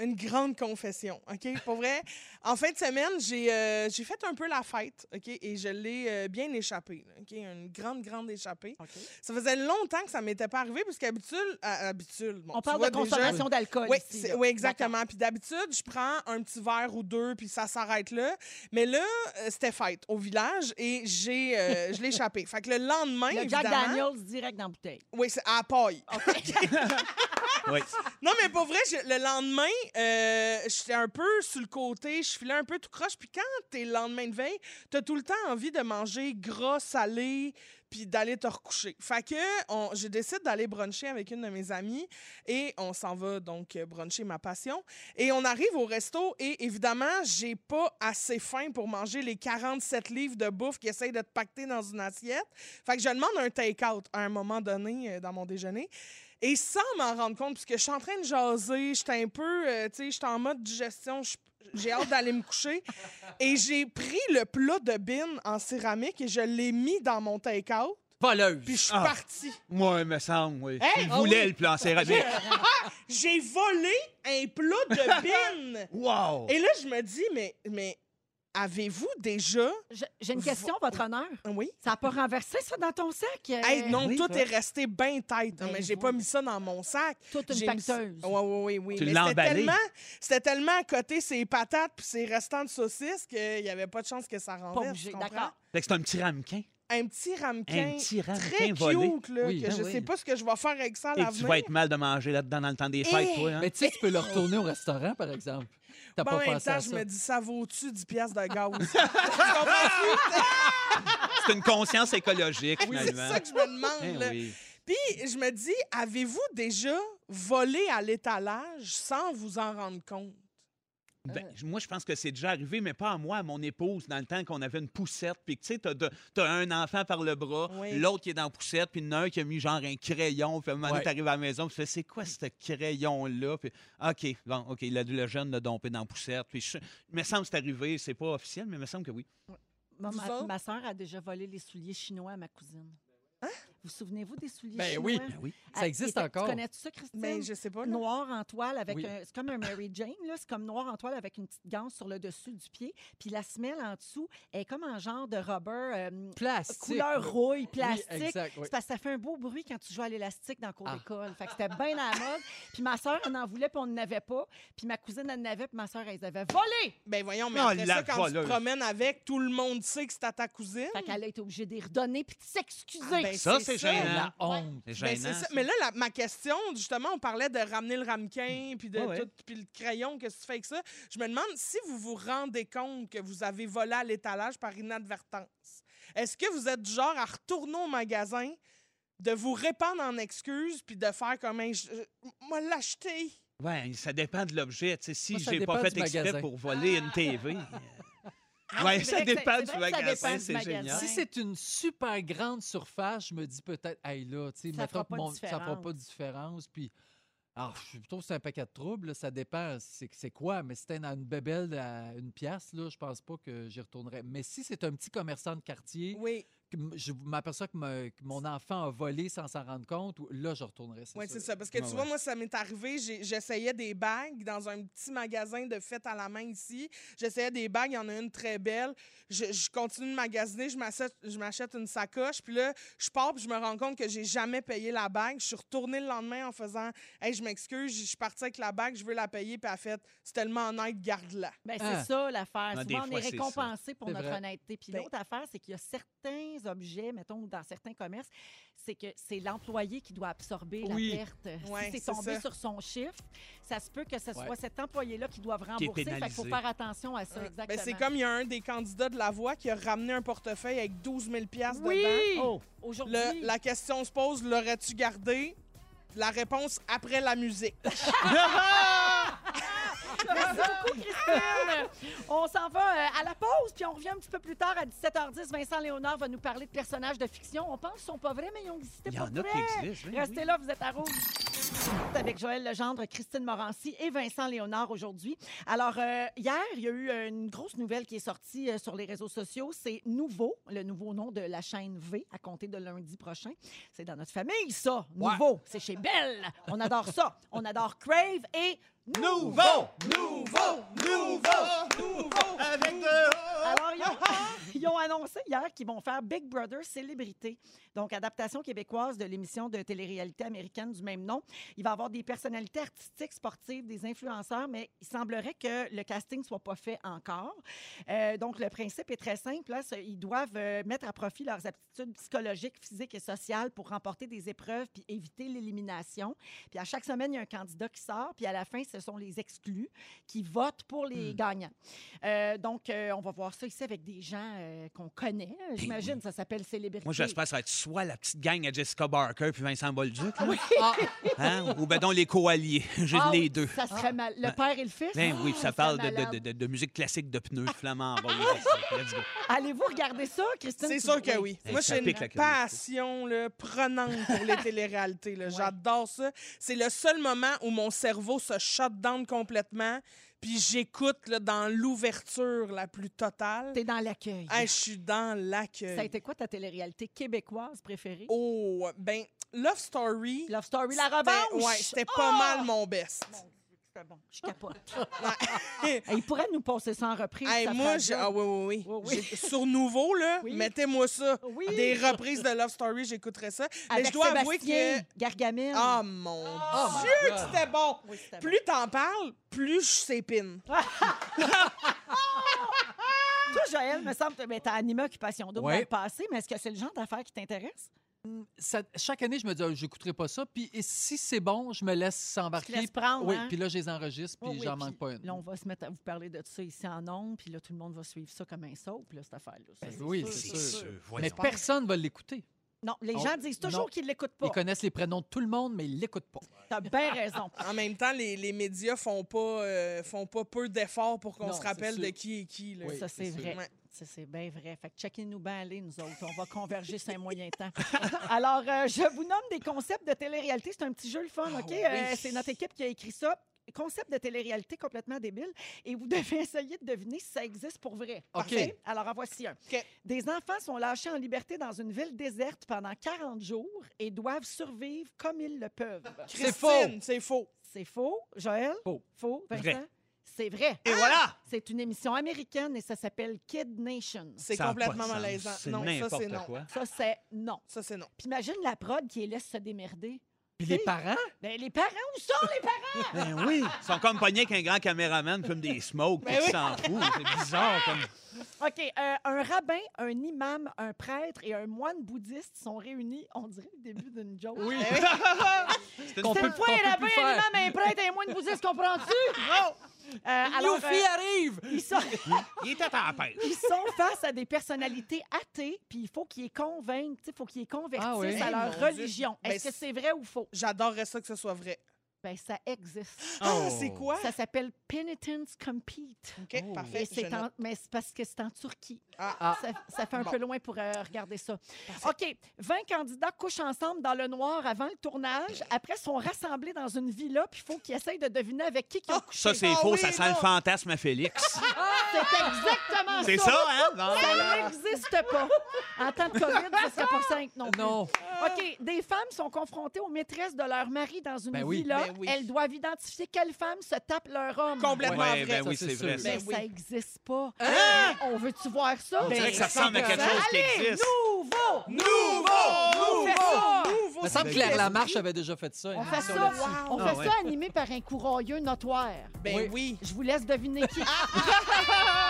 S3: Une grande confession, OK? Pour vrai, en fin de semaine, j'ai euh, j'ai fait un peu la fête, OK? Et je l'ai euh, bien échappé, là, OK? Une grande, grande échappée. Ça faisait longtemps que ça m'était pas arrivé, parce qu'habitude... à- habitude, bon,
S1: on parle de
S3: déjà-
S1: consommation d'alcool
S3: Oui,
S1: ici.
S3: oui, exactement. Puis d'habitude, je prends un petit verre ou deux, puis ça s'arrête là. Mais là, euh, c'était fête au village et j'ai, euh, je l'ai échappé. Fait que le lendemain,
S1: Le Jack
S3: évidemment...
S1: Daniels direct dans la bouteille.
S3: Oui, c'est à la paille.
S2: Oui.
S3: Non, mais pour vrai, le lendemain, euh, j'étais un peu sur le côté, je filais un peu tout croche. Puis quand t'es le lendemain de veille, t'as tout le temps envie de manger gras, salé, puis d'aller te recoucher. Fait que je décide d'aller bruncher avec une de mes amies et on s'en va donc euh, bruncher ma passion. Et on arrive au resto et évidemment, j'ai pas assez faim pour manger les 47 livres de bouffe qui essayent de te pacter dans une assiette. Fait que je demande un take-out à un moment donné euh, dans mon déjeuner. Et sans m'en rendre compte, puisque je suis en train de jaser, j'étais un peu, euh, tu sais, j'étais en mode digestion, j'ai hâte d'aller me coucher. Et j'ai pris le plat de bin en céramique et je l'ai mis dans mon take-out,
S4: Voleuse.
S3: puis je suis
S2: Ah.
S3: partie.
S2: Moi, il me semble, oui.
S3: Hein?
S2: Il
S3: Ah
S2: voulait
S3: oui.
S2: le plan céramique.
S3: J'ai volé un plat de bin!
S2: Wow!
S3: Et là, je me dis, mais, mais avez-vous déjà.
S1: J'ai une question, votre honneur.
S3: Oui?
S1: Ça n'a pas renversé ça dans ton sac? euh,
S3: Hey, non,
S2: oui,
S3: tout est resté bien tête.
S1: Ben,
S3: mais j'ai
S1: vous-
S3: pas mis ça dans mon sac.
S1: Toute une pacteuse.
S3: Oui, oui, oui. oui.
S2: Tu
S3: Mais
S2: l'as
S3: tellement, c'était tellement à côté ses patates puis ses restants de saucisses qu'il n'y avait pas de chance que ça renverse.
S1: d'accord.
S2: Fait que c'est un petit ramequin.
S3: un petit ramequin.
S2: Un petit ramequin
S3: Très
S2: volé.
S3: cute, là,
S4: Oui.
S3: que
S4: Ah
S3: je
S4: oui.
S3: sais pas ce que je vais faire avec ça à
S2: Et que tu
S3: l'avenir.
S2: vas être mal de manger là-dedans dans le temps des fêtes, toi. Hein?
S4: Mais tu sais, tu peux le retourner au restaurant, par exemple. T'as
S3: Bon,
S4: pas pensé
S3: temps,
S4: à
S3: je
S4: ça.
S3: me dis, ça vaut-tu 10 piastres de gaz?
S2: C'est une conscience écologique,
S3: oui, c'est ça que je me demande.
S2: Eh oui.
S3: Puis, je me dis, avez-vous déjà volé à l'étalage sans vous en rendre compte?
S2: Ben, moi, je pense que c'est déjà arrivé, mais pas à moi, à mon épouse, dans le temps qu'on avait une poussette. Puis, tu sais, t'as, de- t'as un enfant par le bras,
S3: Oui.
S2: l'autre qui est dans la poussette, puis il y en a un qui a mis genre un crayon. Puis, à un moment donné,
S4: Ouais.
S2: t'arrives à la maison, puis tu fais, c'est quoi ce crayon-là? Puis, OK, bon, OK, le, le jeune l'a dompé dans la poussette. Puis, je, il me semble que c'est arrivé, c'est pas officiel, mais il me semble que oui.
S1: Moi,
S3: Vous
S1: ma,
S3: autres?
S1: ma soeur a déjà volé les souliers chinois à ma cousine. Vous souvenez-vous des souliers
S4: Ben
S1: chinois?
S4: oui.
S2: Ben oui.
S4: Ça
S1: Ah,
S4: existe
S1: il était-
S4: encore.
S1: Tu connais ça, Christine?
S3: Mais je sais pas. là.
S1: Noir en toile avec
S4: Oui.
S1: un. C'est comme un Mary Jane, là. C'est comme noir en toile avec une petite ganse sur le dessus du pied. Puis la semelle en dessous est comme un genre de rubber euh,
S4: Plastique.
S1: couleur rouille,
S4: Oui,
S1: plastique.
S4: exact, oui.
S1: C'est parce que ça fait un beau bruit quand tu joues à l'élastique dans le cours
S4: Ah.
S1: d'école. Fait que c'était bien à la mode. Puis ma soeur, elle en voulait, puis on n'en avait pas. Puis ma cousine, elle en avait, puis ma soeur, elle les avait volés.
S3: Ben voyons, mais
S2: Oh,
S3: après
S2: la
S3: ça, quand tu te promènes avec, tout le monde sait que c'est à ta cousine.
S1: Fait qu'elle a été obligée de les redonner, puis de s'excuser.
S3: Ah, ben,
S2: Ça, c'est
S3: ça.
S2: gênant.
S4: La honte.
S2: C'est
S3: Ben, c'est ça. Mais là, la- ma question, justement, on parlait de ramener le ramequin, puis de
S2: Ouais, ouais.
S3: tout, puis le crayon, qu'est-ce que tu fais avec ça? Je me demande si vous vous rendez compte que vous avez volé à l'étalage par inadvertance. Est-ce que vous êtes du genre à retourner au magasin, de vous répandre en excuses, puis de faire comme un... je- je- Moi, l'acheter.
S2: Ouais, ça dépend de l'objet. Tu sais, si
S4: Moi, ça
S2: j'ai pas fait
S4: du
S2: exprès
S4: magasin.
S2: pour voler une TV.
S1: Ah,
S2: ouais,
S1: c'est
S2: ça dépend du magasin, c'est génial.
S4: Si c'est une super grande surface, je me dis peut-être, hey là, tu sais,
S1: Ça
S4: mettra
S1: fera pas de
S4: mon- ça fera pas
S1: différence.
S4: de différence. Puis, alors, je trouve que c'est un paquet de troubles. là, Ça dépend, c'est quoi. Mais si c'était dans une bébelle à une pièce, là, je pense pas que j'y retournerais. Mais si c'est un petit commerçant de quartier,
S3: Oui,
S4: je m'aperçois que, me- que mon enfant a volé sans s'en rendre compte, ou- là, je retournerais.
S3: oui, c'est ça. Parce que tu
S4: ouais.
S3: vois, moi, ça m'est arrivé, j'essayais des bagues dans un petit magasin de fête à la main ici. J'essayais des bagues, il y en a une très belle. Je, je continue de magasiner, je m'achète- une sacoche, puis là, je pars, puis je me rends compte que j'ai jamais payé la bague. Je suis retournée le lendemain en faisant Hey, je m'excuse, je suis partie avec la bague, je veux la payer, puis elle a fait C'est tellement honnête, garde-la.
S1: Ben, c'est
S4: Ah.
S1: ça l'affaire.
S2: Ah,
S1: Souvent, on
S2: fois,
S1: est
S2: c'est
S1: récompensé pour
S4: C'est
S1: notre
S4: vrai.
S1: honnêteté. Puis
S3: Ben-
S1: l'autre affaire, c'est qu'il y a certains objets, mettons, dans certains commerces, c'est que c'est l'employé qui doit absorber
S4: Oui.
S1: la perte.
S3: Ouais,
S1: si
S3: c'est
S1: tombé
S3: ça.
S1: sur son chiffre, ça se peut que ce soit
S4: Ouais.
S1: cet employé-là qui doit
S2: Qui est
S1: rembourser. Fait qu'il faut faire attention à ça,
S3: Ben,
S1: exactement.
S3: c'est comme il y a un des candidats de la voix qui a ramené un portefeuille avec 12 000 piastres
S1: Oui!
S3: dedans.
S2: Oh,
S1: Aujourd'hui,
S3: Le- la question se pose l'aurais-tu gardé? La réponse après la musique.
S1: Merci beaucoup, Christine. On s'en va euh, à la pause, puis on revient un petit peu plus tard à 17h10. Vincent Léonard va nous parler de personnages de fiction. On pense qu'ils sont pas vrais, mais ils ont existé
S2: il y en a qui existent. oui,
S1: Restez
S2: oui.
S1: là, vous êtes à rouge. Avec Joël Legendre, Christine Morancy et Vincent Léonard aujourd'hui. Alors, euh, hier, il y a eu une grosse nouvelle qui est sortie euh, sur les réseaux sociaux. C'est Nouveau, le nouveau nom de la chaîne V, à compter de lundi prochain. C'est dans notre famille, ça. Nouveau. C'est chez Belle. On adore ça. On adore Crave et Nouveau.
S2: Nouveau! Nouveau! Nouveau! Avec.
S1: Alors, ils ont, ils ont annoncé hier qu'ils vont faire Big Brother Célébrité, donc adaptation québécoise de l'émission de télé-réalité américaine du même nom. Il va y avoir des personnalités artistiques, sportives, des influenceurs, mais il semblerait que le casting soit pas fait encore. Euh, donc, le principe est très simple. c'est- ils doivent euh, mettre à profit leurs aptitudes psychologiques, physiques et sociales pour remporter des épreuves puis éviter l'élimination. Puis à chaque semaine, il y a un candidat qui sort, puis à la fin, ce sont les exclus qui votent pour les gagnants. Euh, donc, euh, on va voir ça ici avec des gens euh, qu'on connaît. J'imagine, ça s'appelle Célébrité.
S2: Moi, j'espère que ça va être soit la petite gang à Jessica Barker puis Vincent Bolduc, là.
S4: Ah,
S2: Hein? ou ben donc les co-alliés. J'ai
S1: Ah
S2: les
S1: oui,
S2: deux.
S1: Ça serait mal. Le père et le fils?
S2: Ben oui,
S1: Ah,
S2: ça parle de,
S1: malade.
S2: de, de, de musique classique de pneus flamands. Bon, let's go.
S1: Allez-vous regarder ça, Christine?
S3: C'est sûr que oui. Moi, j'ai une passion là, prenante pour les téléréalités. J'adore ça. C'est le seul moment où mon cerveau se shut down complètement, puis j'écoute là, dans l'ouverture la plus totale.
S1: T'es dans l'accueil.
S3: Hey, je suis dans l'accueil.
S1: Ça a été quoi ta télé-réalité québécoise préférée?
S3: Oh, ben, Love Story.
S1: Love Story, la revanche?
S3: Ouais, c'était
S1: Oh!
S3: pas mal mon best.
S1: C'était bon. Je capote. Hey, il pourrait nous passer ça en reprise.
S3: Hey,
S1: ça
S3: moi, j'ai- ah oui, oui, oui.
S1: Oui, oui.
S3: J'ai- Sur Nouveau, là,
S1: Oui.
S3: mettez-moi ça.
S1: Oui.
S3: Des reprises de Love Story, j'écouterais ça. Mais
S1: Avec
S3: je dois avouer que...
S1: Gargamel.
S3: Ah, mon
S4: Oh my
S3: Dieu, que c'était bon!
S1: Oui, c'était bon.
S3: Plus t'en parles, plus je s'épine.
S1: Toi, Joël, me semble, ben, t'as animé Occupation Double
S4: Ouais.
S1: dans le passé, mais est-ce que c'est le genre d'affaires qui t'intéresse?
S4: Ça- chaque année, je me dis, ah, j'écouterai pas ça. Puis et si c'est bon, je me laisse embarquer.
S1: laisses prendre,
S4: Oui,
S1: hein?
S4: puis là, je les enregistre, puis
S1: Oui, oui,
S4: j'en
S1: puis
S4: manque pas une.
S1: Là, on va se mettre à vous parler de ça ici en ondes, puis là, tout le monde va suivre ça comme un soap, là, cette affaire-là. Ça,
S4: Ben oui, c'est sûr.
S1: sûr.
S4: Mais personne va l'écouter.
S1: Non, les
S4: On-
S1: gens disent toujours qu'ils ne l'écoutent pas.
S4: Ils connaissent les prénoms de tout le monde, mais ils l'écoutent pas.
S1: T'as bien raison.
S3: En même temps, les, les médias font pas, euh, font pas peu d'efforts pour qu'on se rappelle de qui est qui. Là.
S4: Oui,
S1: ça, c'est vrai. C'est bien vrai. Fait que checkez-nous bien aller, nous autres. On va converger sur un moyen temps. Alors, euh, je vous nomme des concepts de télé-réalité. C'est un petit jeu le fun, OK?
S3: oui.
S1: Euh, c'est notre équipe qui a écrit ça. Concept de télé-réalité complètement débile. Et vous devez essayer de deviner si ça existe pour vrai.
S4: OK.
S1: Parfait? Alors, en voici un.
S3: OK.
S1: Des enfants sont lâchés en liberté dans une ville déserte pendant 40 jours et doivent survivre comme ils le peuvent.
S4: C'est
S3: Christine, C'est faux.
S1: C'est faux. Joël?
S4: Faux.
S1: Faux. Vincent?
S2: Vrai.
S1: C'est vrai.
S2: Et voilà!
S1: C'est une émission américaine et ça s'appelle Kid Nation.
S3: C'est
S2: Ça a pas de
S3: complètement
S2: sens.
S3: malaisant.
S2: C'est
S3: Non, ça, c'est non.
S2: quoi.
S1: Ça, c'est non.
S3: Ça, c'est non.
S1: Puis imagine la prod qui les laisse se démerder.
S4: Puis les parents?
S1: Ben, les parents, où sont les parents?
S2: Ben oui! Ils sont comme pognés avec un grand caméraman, fume des smokes, puis
S3: Ben
S2: ils
S3: oui.
S2: s'en foutent. C'est bizarre comme.
S1: OK. euh, un rabbin, un imam, un prêtre et un moine bouddhiste sont réunis. On dirait le début d'une joke. Oui.
S2: C'est
S4: Qu'on
S1: C'est
S4: peut-
S1: une fois
S4: qu'on
S1: un
S4: peut
S1: rabbin,
S4: plus
S1: un
S4: faire.
S1: imam, un prêtre et un moine bouddhiste, comprends-tu? Non! Alors,
S4: Yofi
S1: euh,
S4: arrive!
S1: ils sont...
S2: Il était à la pêche.
S1: Ils sont face à des personnalités athées, puis il faut qu'ils les convainquent, il faut qu'ils les convertissent
S4: Ah oui?
S1: à leur
S3: mon Dieu.
S1: religion.
S3: Ben,
S1: Est-ce que
S3: c'est
S1: vrai ou faux?
S3: J'adorerais ça que ce soit vrai.
S1: Ben, ça existe.
S3: Ah,
S2: Oh.
S3: c'est quoi?
S1: Ça s'appelle Penitence Compete.
S3: OK,
S4: Oh.
S3: parfait.
S1: Et c'est
S3: je note.
S1: en- mais c'est parce que c'est en Turquie.
S3: Ah.
S4: Ah.
S1: Ça, ça fait un
S3: Bon.
S1: peu loin pour euh, regarder ça. OK. 20 candidats couchent ensemble dans le noir avant le tournage. Après, sont rassemblés dans une villa, puis il faut qu'ils essayent de deviner avec qui ils ont couché.
S2: Ça, c'est
S3: Ah
S2: faux.
S3: oui,
S2: ça sent le
S3: non.
S2: fantasme à Félix.
S1: C'est exactement ça.
S2: C'est ça, hein? Bon,
S1: Ça n'existe pas. En temps de COVID, ce serait pas simple non plus.
S4: Non.
S1: OK. Des femmes sont confrontées aux maîtresses de leur mari dans une
S4: Ben oui.
S3: Ben oui.
S1: Elles doivent identifier quelle femme se tape leur homme.
S3: Complètement
S2: Ouais,
S3: vrai.
S2: ben oui,
S4: ça,
S2: c'est
S4: c'est
S2: vrai. ça.
S1: Mais
S3: Ben oui.
S1: ça n'existe pas.
S4: Hein?
S1: On veut-tu voir ça?
S2: On
S1: Ben,
S2: dirait que ça ressemble à quelque
S1: 100%.
S2: chose qui
S1: Allez,
S2: existe.
S1: Nouveau!
S3: Nouveau!
S1: Ça!
S3: Nouveau!
S4: Il me semble que Claire Lamarche avait déjà fait ça.
S1: On
S4: une
S1: fait
S4: émission
S1: ça,
S4: là-dessus.
S1: on
S2: Ah
S1: fait
S2: ouais.
S1: ça animé par un courroyeux notoire.
S3: Ben
S4: Oui.
S3: oui.
S1: Je vous laisse deviner qui.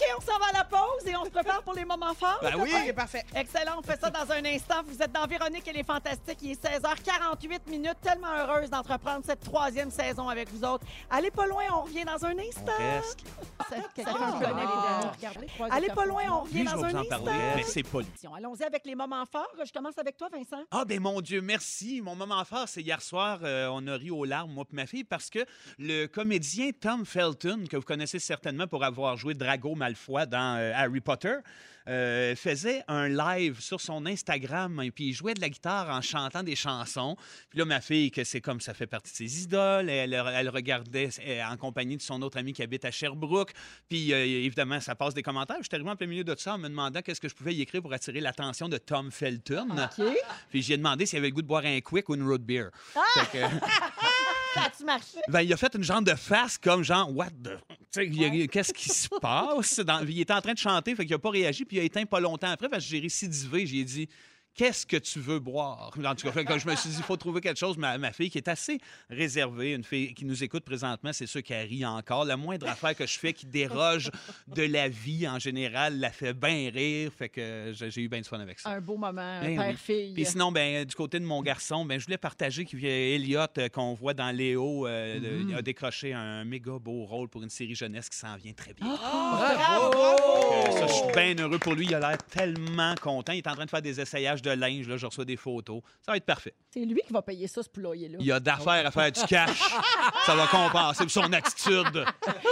S1: OK, on s'en va à la pause et on se prépare pour les moments forts.
S2: Ben oui.
S3: OK, parfait.
S1: Excellent, on fait ça dans un instant. Vous êtes dans Véronique et les Fantastiques. Il est 16h48 minutes. Tellement heureuse d'entreprendre cette troisième saison avec vous autres. Allez pas loin, on revient dans un instant.
S2: Reste.
S1: Ça, ça
S4: Ah,
S1: les derniers. Regardez. Allez pas loin, on revient dans
S2: vais
S1: un
S2: vous en
S1: instant.
S2: parler, mais c'est pas lui.
S1: Allons-y avec les moments forts. Je commence avec toi, Vincent.
S2: Ah, ben mon Dieu, merci. Mon moment fort, c'est hier soir, euh, on a ri aux larmes, moi et ma fille, parce que le comédien Tom Felton, que vous connaissez certainement pour avoir joué Drago Malfoy dans euh, Harry Potter, euh, faisait un live sur son Instagram et puis il jouait de la guitare en chantant des chansons. Puis là, ma fille, que c'est comme ça fait partie de ses idoles, elle, elle regardait euh, en compagnie de son autre ami qui habite à Sherbrooke. Puis euh, évidemment, ça passe des commentaires. Je suis arrivé en plein milieu de ça en me demandant qu'est-ce que je pouvais y écrire pour attirer l'attention de Tom Felton.
S1: OK.
S2: Puis j'ai demandé s'il avait le goût de boire un quick ou une root beer. Fait que,
S1: Marché?
S2: ben, il a fait une genre de face comme genre, what the. A- Qu'est-ce qui se passe? Dans- il était en train de chanter, fait qu'il n'a pas réagi, puis il a éteint pas longtemps après, parce que j'ai récidivé. J'ai dit, qu'est-ce que tu veux boire? En tout cas, fait que je me suis dit, il faut trouver quelque chose. Ma, ma fille, qui est assez réservée, une fille qui nous écoute présentement, c'est sûr qu'elle rit encore. La moindre affaire que je fais qui déroge de la vie en général la fait bien rire. Fait que j'ai eu bien de fun avec ça.
S1: Un beau moment,
S2: Ben oui.
S1: père-fille.
S2: Puis sinon, ben, du côté de mon garçon, ben, je voulais partager qu'il y a Elliot euh, qu'on voit dans Léo. euh, le- il a décroché un méga beau rôle pour une série jeunesse qui s'en vient très bien.
S1: Bravo!
S2: Euh, ça, je suis bien heureux pour lui. Il a l'air tellement content. Il est en train de faire des essayages de linge. Là, je reçois des photos. Ça va être parfait.
S1: C'est lui qui va payer ça, ce poulailler-là.
S2: Il y a d'affaires à faire du cash. ça va compenser pour son attitude.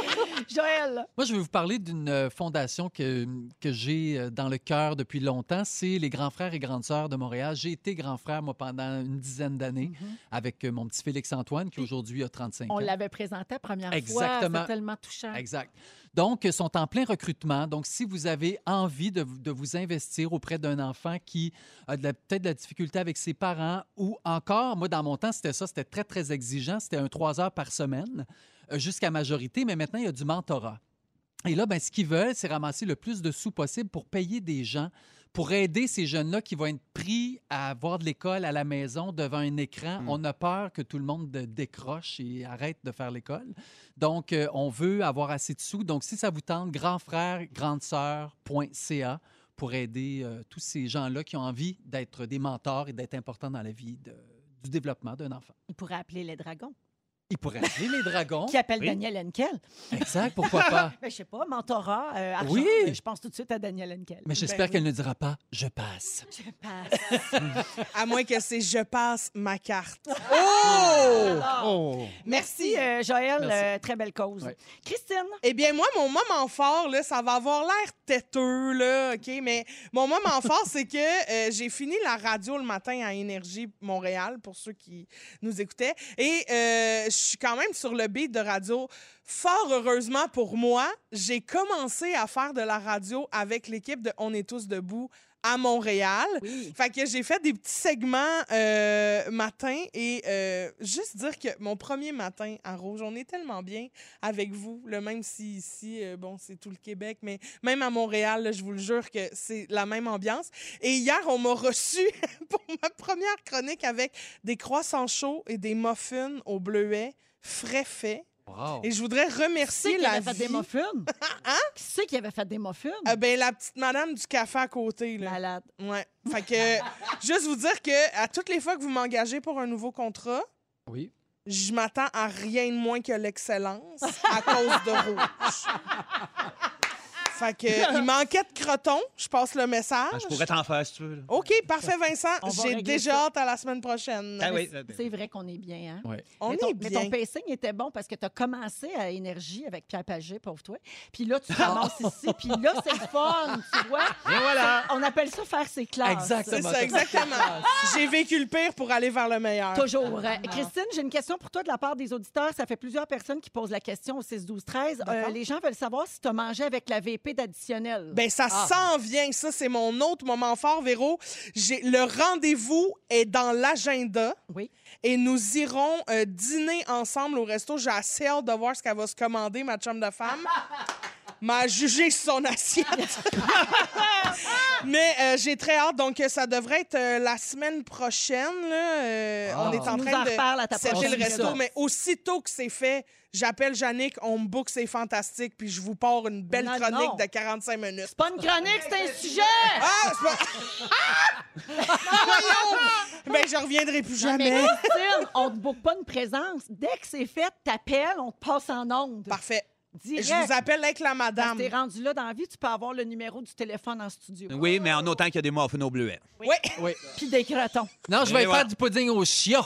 S1: Joël,
S4: Moi, je vais vous parler d'une euh, fondation que, que j'ai euh, dans le cœur depuis longtemps. C'est les grands frères et grandes sœurs de Montréal. J'ai été grand frère, moi, pendant une dizaine d'années avec euh, mon petit Félix-Antoine, qui aujourd'hui a 35
S1: on
S4: ans.
S1: l'avait présenté la première fois.
S4: Exactement.
S1: C'est tellement touchant.
S4: Exact. Donc, ils sont en plein recrutement. Donc, si vous avez envie de, vous- investir auprès d'un enfant qui a peut-être de la difficulté avec ses parents ou encore, moi, dans mon temps, c'était ça, c'était très, très exigeant. C'était un trois heures par semaine euh, jusqu'à majorité, mais maintenant, il y a du mentorat. Et là, ben, ce qu'ils veulent, c'est ramasser le plus de sous possible pour payer des gens pour aider ces jeunes-là qui vont être pris à voir de l'école à la maison devant un écran.
S2: Mm.
S4: On a peur que tout le monde de- décroche et arrête de faire l'école. Donc, euh, on veut avoir assez de sous. Donc, si ça vous tente, grandfrère-grandesœur.ca pour aider euh, tous ces gens-là qui ont envie d'être des mentors et d'être importants dans la vie de- du développement d'un enfant.
S1: Il pourrait appeler les dragons.
S4: Ils pourraient appeler les dragons.
S1: Qui appelle
S2: Oui.
S1: Daniel Henkel.
S4: Exact, pourquoi pas?
S1: Ben, je sais pas, mentorat, euh, argent.
S4: Oui.
S1: Euh, Je pense tout de suite à Daniel Henkel.
S4: Mais j'espère
S3: Ben oui.
S4: qu'elle ne dira pas « je passe
S1: Je passe.
S3: À moins que c'est je passe ma carte.
S2: Oh!
S1: Merci, euh, Joël.
S4: Merci.
S1: euh, très belle cause.
S4: Ouais.
S1: Christine,
S3: Eh bien, moi, mon moment fort, là, ça va avoir l'air têteux, là, OK? Mais mon moment fort, c'est que euh, j'ai fini la radio le matin à Énergie Montréal, pour ceux qui nous écoutaient. Et euh, je suis quand même sur le beat de radio. Fort heureusement pour moi, j'ai commencé à faire de la radio avec l'équipe de On est tous debout à Montréal.
S1: oui.
S3: Fait que j'ai fait des petits segments euh, matin et euh, juste dire que mon premier matin à Rouge, on est tellement bien avec vous, le même si ici, euh, bon, c'est tout le Québec, mais même à Montréal, là, je vous le jure que c'est la même ambiance. Et hier, on m'a reçu pour ma première chronique avec des croissants chauds et des muffins au bleuet frais faits. ».
S4: Wow.
S3: Et je voudrais
S1: Qui c'est
S3: remercier
S1: qui
S3: la
S1: avait fait
S3: vie.
S1: des muffins?
S3: Hein?
S1: Qui c'est qui avait fait des muffins?
S3: Ah ben, la petite madame du café à côté, là.
S1: Malade.
S3: Ouais. Fait que, juste vous dire que à toutes les fois que vous m'engagez pour un nouveau contrat,
S4: Oui.
S3: je m'attends à rien de moins que l'excellence à cause de Rouge. Fait que, il manquait de croton, je passe le message.
S2: Ah, je pourrais t'en faire si tu veux. là.
S3: OK, parfait, Vincent. J'ai déjà
S1: ça.
S3: hâte à la semaine prochaine.
S2: Ah oui.
S1: C'est vrai qu'on est bien, hein?
S4: Ouais.
S3: On
S1: mais,
S3: est
S1: ton, mais
S3: bien.
S1: ton pacing était bon parce que tu as commencé à Énergie avec Pierre Pagé, pauvre toi. Puis là, tu commences ici. Puis là, c'est le fun, tu vois.
S2: Et voilà!
S1: On appelle ça faire ses classes.
S4: Exactement.
S3: C'est ça, exactement. J'ai vécu le pire pour aller vers le meilleur.
S1: Toujours. Euh, Christine, j'ai une question pour toi de la part des auditeurs. Ça fait plusieurs personnes qui posent la question au 6 12 13 Euh, les gens veulent savoir si tu as mangé avec la VP d'additionnel.
S3: Ben, ça
S1: Ah.
S3: s'en vient. Ça, c'est mon autre moment fort, Véro. J'ai Le rendez-vous est dans l'agenda.
S1: Oui.
S3: Et nous irons euh, dîner ensemble au resto. J'ai assez hâte de voir ce qu'elle va se commander, ma chum de femme. M'a jugé son assiette. Mais euh, j'ai très hâte. Donc, euh, ça devrait être euh, la semaine prochaine. là. Euh,
S4: Ah.
S3: On est
S1: Tu
S3: en
S1: nous
S3: train
S1: en
S3: de
S1: reparles à ta
S3: setter
S1: prochaine
S3: le resto. Mais aussitôt que c'est fait, j'appelle Jannick, on me book, c'est fantastique. Puis je vous pars une belle
S1: Non,
S3: chronique
S1: non.
S3: de 45 minutes.
S1: C'est pas une chronique, c'est un sujet!
S3: Ah, c'est pas... Ah! Voyons! Ben, je reviendrai plus
S1: Non, mais
S3: jamais.
S1: Christine, on te boucle pas une présence. Dès que c'est fait, t'appelles, on te passe en onde.
S3: Parfait.
S1: Direct.
S3: Je vous appelle avec la madame.
S1: que t'es rendu là dans la vie, tu peux avoir le numéro du téléphone en studio.
S2: Oui, mais en autant qu'il y a des muffins au bleuet.
S3: Oui.
S4: Oui.
S1: Puis des crotons.
S4: Non, je vais faire
S2: voilà.
S4: du pudding au chia.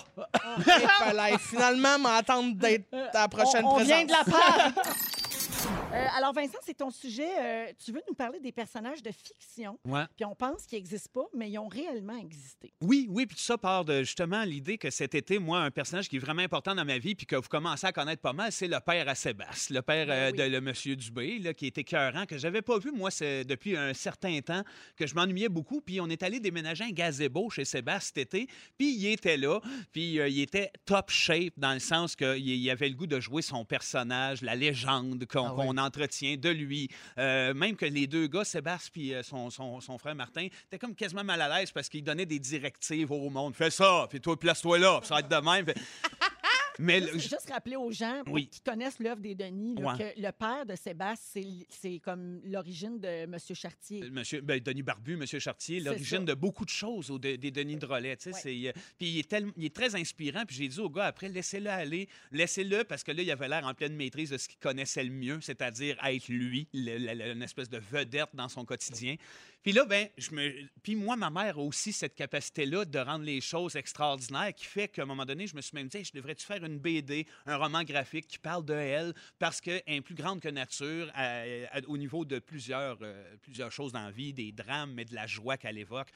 S3: Finalement m'attendre d'être à la prochaine
S1: on, on
S3: présence.
S1: vient de la part. Euh, alors, Vincent, c'est ton sujet. Euh, tu veux nous parler des personnages de fiction.
S2: Ouais.
S1: Puis on pense qu'ils n'existent pas, mais ils ont réellement existé.
S2: Oui, oui, puis tout ça part de justement l'idée que cet été, moi, un personnage qui est vraiment important dans ma vie, puis que vous commencez à connaître pas mal, c'est le père à Sébastien, le père euh,
S1: oui.
S2: de le monsieur Dubé, là, qui était écœurant, que j'avais pas vu, moi, depuis un certain temps, que je m'ennuyais beaucoup, puis on est allé déménager un gazebo chez Sébastien cet été, puis il était là, puis euh, il était top shape dans le sens qu'il il avait le goût de jouer son personnage, la légende qu'on
S4: Ah oui.
S2: Entretient de lui. Euh, même que les deux gars, Sébastien puis euh, son, frère Martin, étaient comme quasiment mal à l'aise parce qu'ils donnaient des directives au monde. Fais ça, puis toi, place-toi là, ça va être de même. Mais le-
S1: Juste, juste rappeler aux gens pour
S2: Oui.
S1: qui connaissent l'œuvre des Denis là,
S2: Ouais.
S1: que le père de Sébastien, c'est l- c'est comme l'origine de M. Chartier.
S2: Monsieur, ben, Denis Barbu, Monsieur Chartier,
S1: C'est
S2: l'origine
S1: ça.
S2: de beaucoup de choses au de- des Denis de Relais. tu sais,
S1: Ouais.
S2: c'est, euh, puis il est, tellement- il est très inspirant. Puis j'ai dit au gars après, laissez-le aller, laissez-le, parce que là, il avait l'air en pleine maîtrise de ce qu'il connaissait le mieux, c'est-à-dire être lui, le- le- le- une espèce de vedette dans son quotidien. Puis là, ben. Puis moi, ma mère a aussi cette capacité-là de rendre les choses extraordinaires qui fait qu'à un moment donné, je me suis même dit, je devrais-tu faire une BD, un roman graphique qui parle de elle parce qu'elle est plus grande que nature au niveau de plusieurs, euh, plusieurs choses dans la vie, des drames, mais de la joie qu'elle évoque.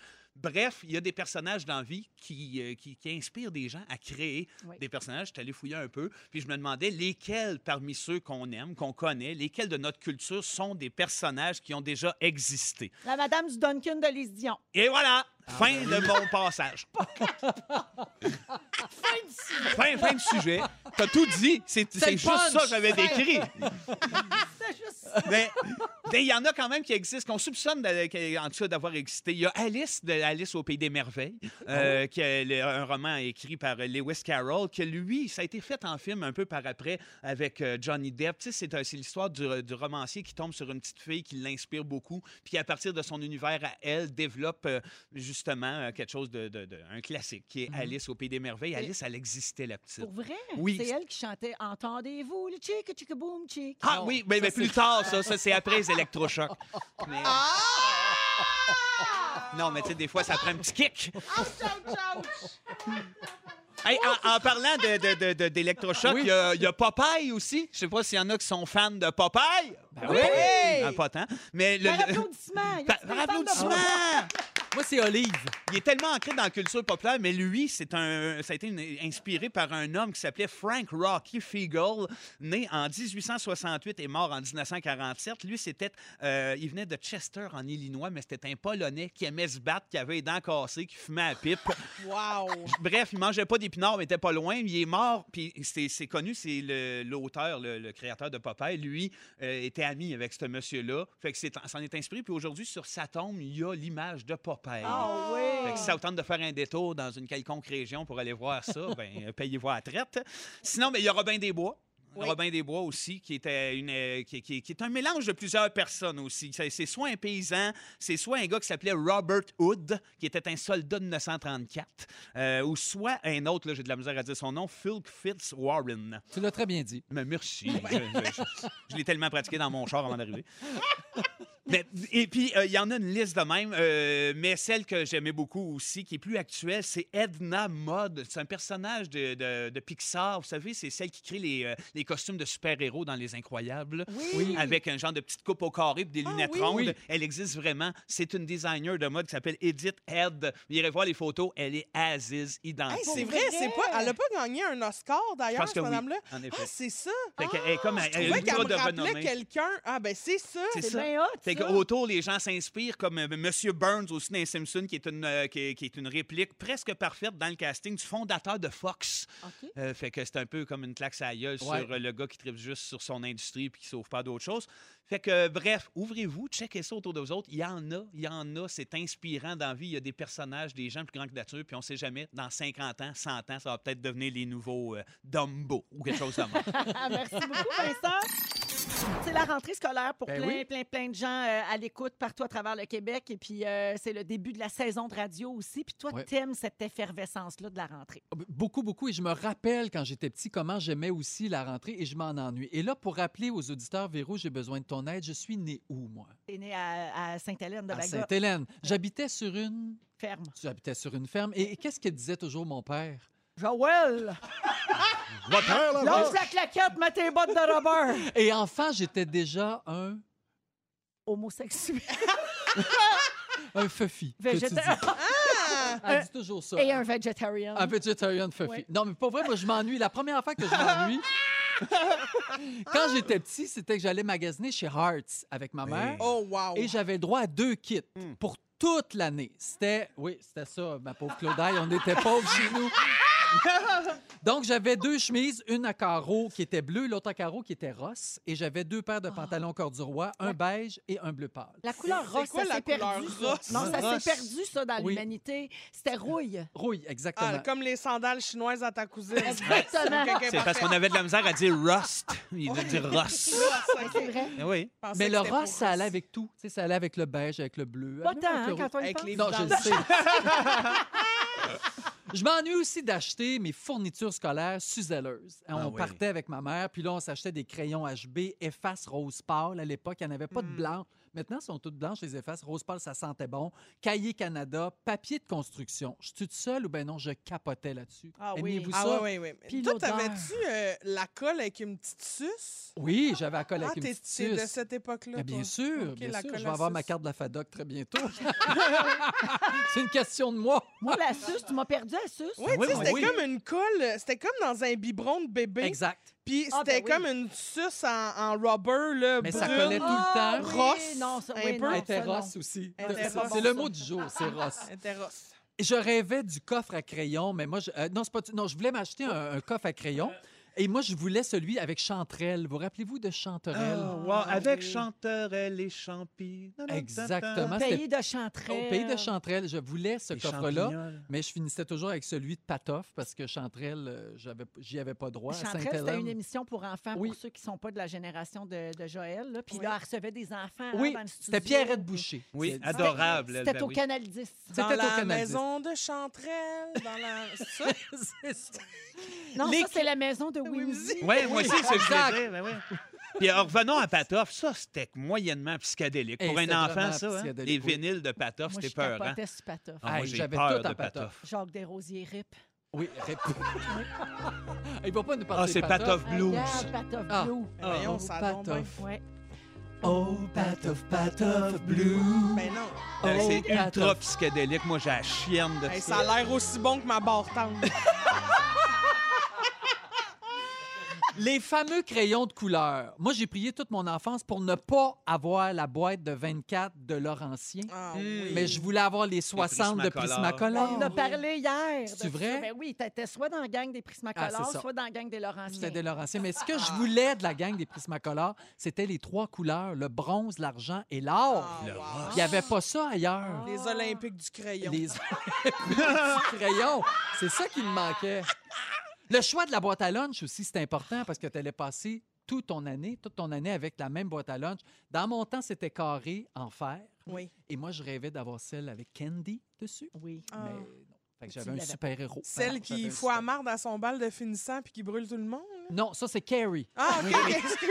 S2: Bref, il y a des personnages dans la vie qui, euh, qui, qui inspirent des gens à créer
S1: Oui.
S2: des personnages. Je suis allé fouiller un peu, puis je me demandais lesquels parmi ceux qu'on aime, qu'on connaît, lesquels de notre culture sont des personnages qui ont déjà existé.
S1: La madame du Duncan de Lise Dion.
S2: Et voilà, fin de mon passage. fin, fin du sujet. T'as tout dit. C'est c'est
S4: le
S2: juste
S4: punch.
S2: ça que j'avais décrit.
S1: C'est juste ça.
S2: Mais Ben, Il y en a quand même qui existent, qu'on soupçonne en tout cas d'avoir existé. Il y a Alice de Alice au Pays des Merveilles, euh, qui est le- un roman écrit par Lewis Carroll, que lui, ça a été fait en film un peu par après avec euh, Johnny Depp. Tu sais, c'est, c'est l'histoire du, du romancier qui tombe sur une petite fille qui l'inspire beaucoup, puis à partir de son univers à elle, développe euh, justement euh, quelque chose de, de- de- un classique, qui est Alice au Pays des Merveilles. Alice, elle existait, la petite.
S1: Pour vrai?
S2: Oui.
S1: C'est elle qui chantait Entendez-vous le chick, chick, boom, chick.
S2: Ah oui, mais,
S1: ça,
S2: mais plus tard, ça, ça c'est après les électrochocs. Mais- Non, mais tu sais, des fois, ça prend un petit kick. Hey, en, en parlant de, de, de- de- d'électrochoc, il y, a, il y a Popeye aussi. Je sais pas s'il y en a qui sont fans de Popeye. Ben
S1: oui.
S2: Ah, pas tant. Mais le,
S1: Par
S2: le-
S1: applaudissement.
S2: Par,
S1: de
S2: applaudissement!
S4: Moi, c'est Olive.
S2: Il est tellement ancré dans la culture populaire, mais lui, c'est un, ça a été une- inspiré par un homme qui s'appelait Frank Rocky Fiegel, né en 1868 et mort en 1947. Lui, c'était, euh, il venait de Chester, en Illinois, mais c'était un Polonais qui aimait se battre, qui avait les dents cassées, qui fumait à pipe.
S3: Wow!
S2: Bref, il mangeait pas d'épinards, mais était pas loin. Il est mort, puis c'est connu, c'est le- l'auteur, le, le créateur de Popeye. Lui euh, était ami avec ce monsieur-là. Fait que c'est- s'en est inspiré. Puis aujourd'hui, sur sa tombe, il y a l'image de Popeye.
S1: Ah oui.
S2: Fait que si ça vous tente de faire un détour dans une quelconque région pour aller voir ça, ben, payez-vous à la traite. Sinon, ben, il y a Robin des Bois.
S3: Oui.
S2: Robin des Bois aussi, qui, était une, qui, qui- qui est un mélange de plusieurs personnes aussi. C'est soit un paysan, c'est soit un gars qui s'appelait Robert Hood, qui était un soldat de 1934, euh, ou soit un autre, là, j'ai de la misère à dire son nom, Phil Fitzwarren.
S4: Tu l'as très bien dit.
S2: Mais merci. je je- je- je l'ai tellement pratiqué dans mon char avant d'arriver. Mais- et puis, euh, il y en a une liste de même, euh, mais celle que j'aimais beaucoup aussi, qui est plus actuelle, c'est Edna Mode. C'est un personnage de, de- de Pixar. Vous savez, c'est celle qui crée les, euh, les costumes de super-héros dans Les Incroyables.
S1: Oui.
S2: Avec un genre de petite coupe au carré et des
S3: Ah
S2: lunettes
S3: oui.
S2: rondes.
S4: Oui.
S2: Elle existe vraiment. C'est une designer de mode qui s'appelle Edith Head. Vous irez voir les photos. Elle est Aziz, identique.
S3: Hey, c'est vrai,
S1: vrai?
S3: c'est pas. Elle a pas gagné un Oscar
S2: Je
S3: d'ailleurs,
S2: pense que
S3: cette
S2: oui,
S3: madame-là.
S2: en effet.
S3: Ah, c'est ça.
S2: Fait qu'elle est comme elle
S3: Je
S2: ultra
S3: me
S2: de
S3: rappelait
S2: renommée.
S3: quelqu'un. Ah, ben c'est ça.
S2: C'est
S1: C'est
S2: ça.
S1: bien hot,
S2: Qu'autour, les gens s'inspirent, comme Monsieur Burns aussi dans les Simpsons, qui est, une, euh, qui, est, qui est une réplique presque parfaite dans le casting du fondateur de Fox. Euh, fait que c'est un peu comme une claque à la gueule
S4: Ouais.
S2: sur euh, le gars qui tripe juste sur son industrie puis qui sauve pas d'autres choses. Fait que, euh, bref, ouvrez-vous, checkez ça autour de vous autres. Il y en a, il y en a, c'est inspirant dans la vie. Il y a des personnages, des gens plus grands que nature, puis on sait jamais, dans 50 ans, 100 ans, ça va peut-être devenir les nouveaux euh, Dumbo ou quelque chose comme ça.
S1: Ah, merci beaucoup, Vincent. C'est la rentrée scolaire pour
S4: Ben
S1: plein,
S4: oui.
S1: plein, plein de gens euh, à l'écoute partout à travers le Québec. Et puis, euh, c'est le début de la saison de radio aussi. Puis toi,
S4: Ouais.
S1: t'aimes cette effervescence-là de la rentrée.
S4: Beaucoup, beaucoup. Et je me rappelle quand j'étais petit comment j'aimais aussi la rentrée et je m'en ennuie. Et là, pour rappeler aux auditeurs, Véro, j'ai besoin de ton aide. Je suis né où, moi?
S1: T'es né à, à Sainte-Hélène de
S4: À
S1: Baga.
S4: Sainte-Hélène. J'habitais sur une...
S1: Ferme.
S4: J'habitais sur une ferme. Et qu'est-ce que disait toujours mon père?
S1: Joël! Lâche la claquette, mets tes bottes de rubber!
S4: Et enfant, j'étais déjà un...
S1: Homosexuel.
S4: Un fuffy. que tu dis.
S1: Végétarien.
S4: Elle dit toujours ça.
S1: Et un vegetarian.
S4: Un vegetarian fuffy.
S1: Ouais.
S4: Non, mais pas vrai, moi, je m'ennuie. La première fois que je m'ennuie, quand j'étais petit, c'était que j'allais magasiner chez Hearts avec ma mère.
S3: Oh, wow.
S4: Et j'avais le droit à deux kits pour toute l'année. C'était, oui, c'était ça, ma pauvre Claudaille. On était pauvres chez nous. Donc, j'avais deux chemises, une à carreaux qui était bleue, l'autre à carreaux qui était rosse. Et j'avais deux paires de pantalons corduroy, un beige et un bleu pâle.
S1: La couleur
S3: C'est
S1: rose,
S3: quoi
S1: ça
S3: la
S1: s'est
S3: couleur
S1: perdu. ça. Non, ça s'est perdu, ça, dans
S4: Oui.
S1: l'humanité. C'était rouille.
S4: Rouille, exactement.
S3: Ah, comme les sandales chinoises à ta cousine.
S1: Exactement.
S2: C'est parce
S3: parfait.
S2: qu'on avait de la misère à dire rust. Il veut dire rust.
S1: C'est vrai.
S2: Eh Oui.
S3: Je pensais
S4: Mais
S3: que
S4: le
S3: c'était
S4: rose,
S3: pour
S4: ça allait avec tout. Tu sais, ça allait avec le beige, avec le bleu.
S1: Pas
S4: avec
S1: tant,
S4: le
S1: hein,
S4: rouge.
S1: quand on y
S3: Avec
S1: pense.
S3: les
S4: Non, je le sais. Je m'ennuie aussi d'acheter mes fournitures scolaires Suzelleuses. On
S2: Ah oui.
S4: partait avec ma mère, puis là, on s'achetait des crayons HB, efface rose pâle. À l'époque, il n'y en avait pas de blanc. Maintenant, elles sont toutes blanches, les effaces. Rose pâle, ça sentait bon. Cahier Canada, papier de construction. Je suis toute seule ou ben non, je capotais là-dessus?
S1: Ah oui.
S4: Aimiez-vous
S3: Ah
S4: ça?
S3: oui, oui, oui.
S1: Puis
S3: Toi, t'avais-tu euh, la colle avec une petite suce?
S4: Oui, j'avais à colle
S3: Ah,
S4: avec une
S3: t'es
S4: petite
S3: t'es de
S4: suce.
S3: cette époque-là,
S4: bien
S3: toi?
S4: sûr, bien
S3: la
S4: sûr.
S3: colle
S4: Je vais avoir ma
S3: suce.
S4: carte de la FADOC très bientôt. C'est une question de moi.
S1: Moi, la suce, tu m'as perdu la suce.
S3: Oui,
S2: Ah oui,
S3: tu sais,
S2: oui,
S3: c'était
S2: oui.
S3: comme une colle, c'était comme dans un biberon de bébé.
S4: Exact.
S3: Puis
S1: Ah,
S3: c'était
S1: ben oui.
S3: comme une suce en, en rubber, là,
S4: Mais ça
S3: brune.
S4: collait tout le
S1: Ah,
S4: temps.
S1: oui,
S3: Rosse,
S1: non, ça,
S3: un
S1: oui,
S3: peu.
S1: non, ça,
S4: Hétéros
S1: non.
S4: aussi. C'est c'est le mot du jour, c'est Ross.
S3: Elle était rosse.
S4: Je rêvais du coffre à crayon, mais moi, je, euh, non, c'est pas, non, je voulais m'acheter un, un coffre à crayon. Et moi, je voulais celui avec Chanterelle. Vous rappelez-vous de Chanterelle?
S2: Ah, wow, Avec chanterelle et champi.
S4: Exactement.
S1: Au pays de Chanterelle.
S4: Au pays de Chanterelle, je voulais ce coffre-là, mais je finissais toujours avec celui de Patoff parce que Chanterelle, euh, j'avais- j'y avais pas droit. à
S1: Chanterelle, c'était une émission pour enfants,
S4: Oui.
S1: pour ceux qui ne sont pas de la génération de, de Joël. là. Puis
S3: Oui.
S1: là, elle recevait des enfants hein,
S4: Oui,
S1: dans le studio.
S4: c'était Pierrette Boucher.
S2: Oui, adorable.
S1: C'était
S2: ben
S1: au
S2: oui.
S1: Canal 10.
S4: C'était
S3: Dans
S4: au
S3: la
S4: Canal
S3: maison de Chanterelle, dans la... C'est ça?
S1: Non,
S4: Les-
S1: ça, c'est la maison de Whimsy.
S2: Oui, moi aussi, c'est ce je ben oui. Puis revenons à Patoff. Ça, c'était moyennement psychédélique.
S4: Hey,
S2: Pour un
S4: c'était
S2: enfant, ça, hein? les
S4: oui.
S2: vinyles de Patoff,
S1: Moi,
S2: c'était
S1: je
S2: peur. Hein?
S1: capotais sur Patoff.
S2: Ah, moi,
S4: Hey,
S2: j'ai
S4: j'avais
S2: peur
S4: tout
S2: de
S4: en Patoff.
S2: Patoff.
S1: Jacques Desrosiers, RIP.
S4: Oui, rép- Il va pas nous parler
S2: Ah, c'est
S4: de
S2: Patoff
S1: Ah,
S2: Blues.
S1: Patoff
S4: Ah.
S1: Blue.
S3: Ben voyons,
S4: oh,
S3: ça.
S4: Patoff.
S1: Ouais.
S4: Oh, Patoff, Patoff, Blue.
S3: Ben non.
S2: Euh,
S4: Oh,
S2: c'est ultra
S4: Patoff.
S2: psychédélique. Moi, j'ai la chienne de
S3: Hey,
S2: ça.
S3: ça a l'air aussi bon que ma barre tendre.
S4: Les fameux crayons de couleur. Moi, j'ai prié toute mon enfance pour ne pas avoir la boîte de 24 de Laurentien.
S3: Ah,
S2: Mm.
S3: oui.
S4: Mais je voulais avoir les 60 de
S2: Prismacolor.
S4: Prismacolor.
S1: On en a parlé hier.
S4: C'est vrai?
S1: ça. Ben oui, t'étais soit dans la gang des
S4: Ah,
S1: Prismacolors,
S4: c'est ça.
S1: soit dans la gang des Laurentiens.
S4: C'était des Laurentiens. Mais ce que je voulais de la gang des Prismacolor, c'était les trois couleurs, le bronze, l'argent et l'or.
S3: Ah, wow.
S4: Il n'y avait pas ça ailleurs.
S3: Les Olympiques du crayon.
S4: Les petits crayons. C'est ça qui me manquait. Le choix de la boîte à lunch aussi, c'est important parce que tu allais passer toute ton année, toute ton année avec la même boîte à lunch. Dans mon temps, c'était carré en fer.
S3: Oui.
S4: Et moi, je rêvais d'avoir celle avec Candy dessus.
S1: Oui.
S3: Ah.
S4: Mais non. Fait que j'avais un super-héros.
S3: Celle qui fout à marde à son bal de finissant puis qui brûle tout le monde.
S4: Non, ça, c'est Carrie.
S3: Ah, OK, excuse.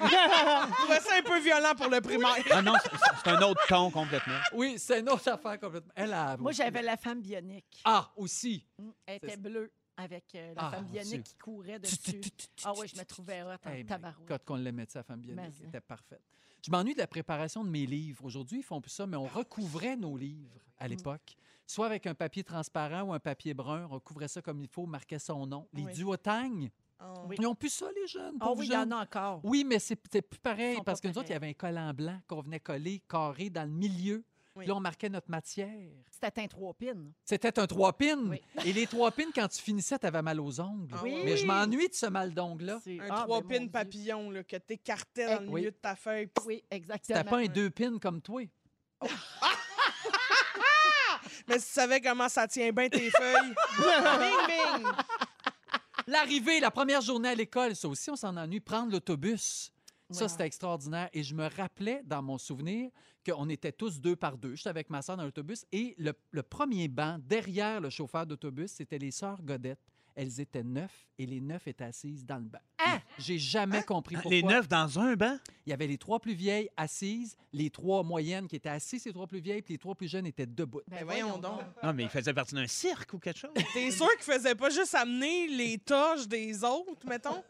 S3: Je trouvais ça un peu violent pour le primaire.
S2: Ah non, c'est- un autre ton complètement.
S4: Oui, c'est une autre affaire complètement. Elle a...
S1: Moi, j'avais la femme bionique.
S4: Ah, aussi.
S1: Mm, Elle était bleue avec euh, la
S4: Ah,
S1: femme bionique qui courait dessus. Ah oui, je me trouvais hot en
S4: Hey,
S1: tabarouette.
S4: God, qu'on l'aimait, sa femme Elle
S1: hein.
S4: était parfaite. Je m'ennuie de la préparation de mes livres. Aujourd'hui, ils font plus ça, mais on recouvrait nos livres à
S1: Mm.
S4: l'époque. Soit avec un papier transparent ou un papier brun, on recouvrait ça comme il faut, marquait son nom. Les
S3: Oui.
S4: duotangs,
S3: Oh.
S4: Ils n'ont plus ça, les jeunes. Pauvres
S1: oui, il y en a encore.
S4: Oui, mais c'est plus pareil parce que nous autres, il y avait un collant blanc qu'on venait coller carré dans le milieu.
S3: Oui.
S4: Là, on marquait notre matière.
S1: C'était un trois pins.
S4: C'était un trois pins.
S1: Oui.
S4: Et les trois pins, quand tu finissais, tu avais mal aux ongles.
S3: Ah
S1: Oui.
S4: Mais je m'ennuie de ce mal d'ongles-là.
S1: C'est-
S3: Un
S1: Ah,
S3: trois
S1: ben,
S3: pins papillon là, que t'écartais dans le
S4: Oui.
S3: milieu de ta feuille.
S1: Oui, exactement.
S4: C'était pas un deux pins comme toi.
S3: Mais si tu savais comment ça tient bien tes feuilles. bing, bing!
S4: L'arrivée, la première journée à l'école, ça aussi, on s'en ennuie. Prendre l'autobus. Ça, c'était extraordinaire. Et je me rappelais, dans mon souvenir, qu'on était tous deux par deux. J'étais avec ma soeur dans l'autobus. Et le, le premier banc, derrière le chauffeur d'autobus, c'était les sœurs Godette. Elles étaient neuf et les neuf étaient assises dans le banc.
S1: Ah!
S4: J'ai jamais compris pourquoi.
S2: Les neuf dans un banc?
S4: Il y avait les trois plus vieilles assises, les trois moyennes qui étaient assises, les trois plus vieilles, puis les trois plus jeunes étaient debout.
S1: Ben,
S3: Ben voyons donc.
S2: Non, mais il faisait partie d'un cirque ou quelque chose.
S3: T'es sûr qu'ils faisaient pas juste amener les toches des autres, mettons?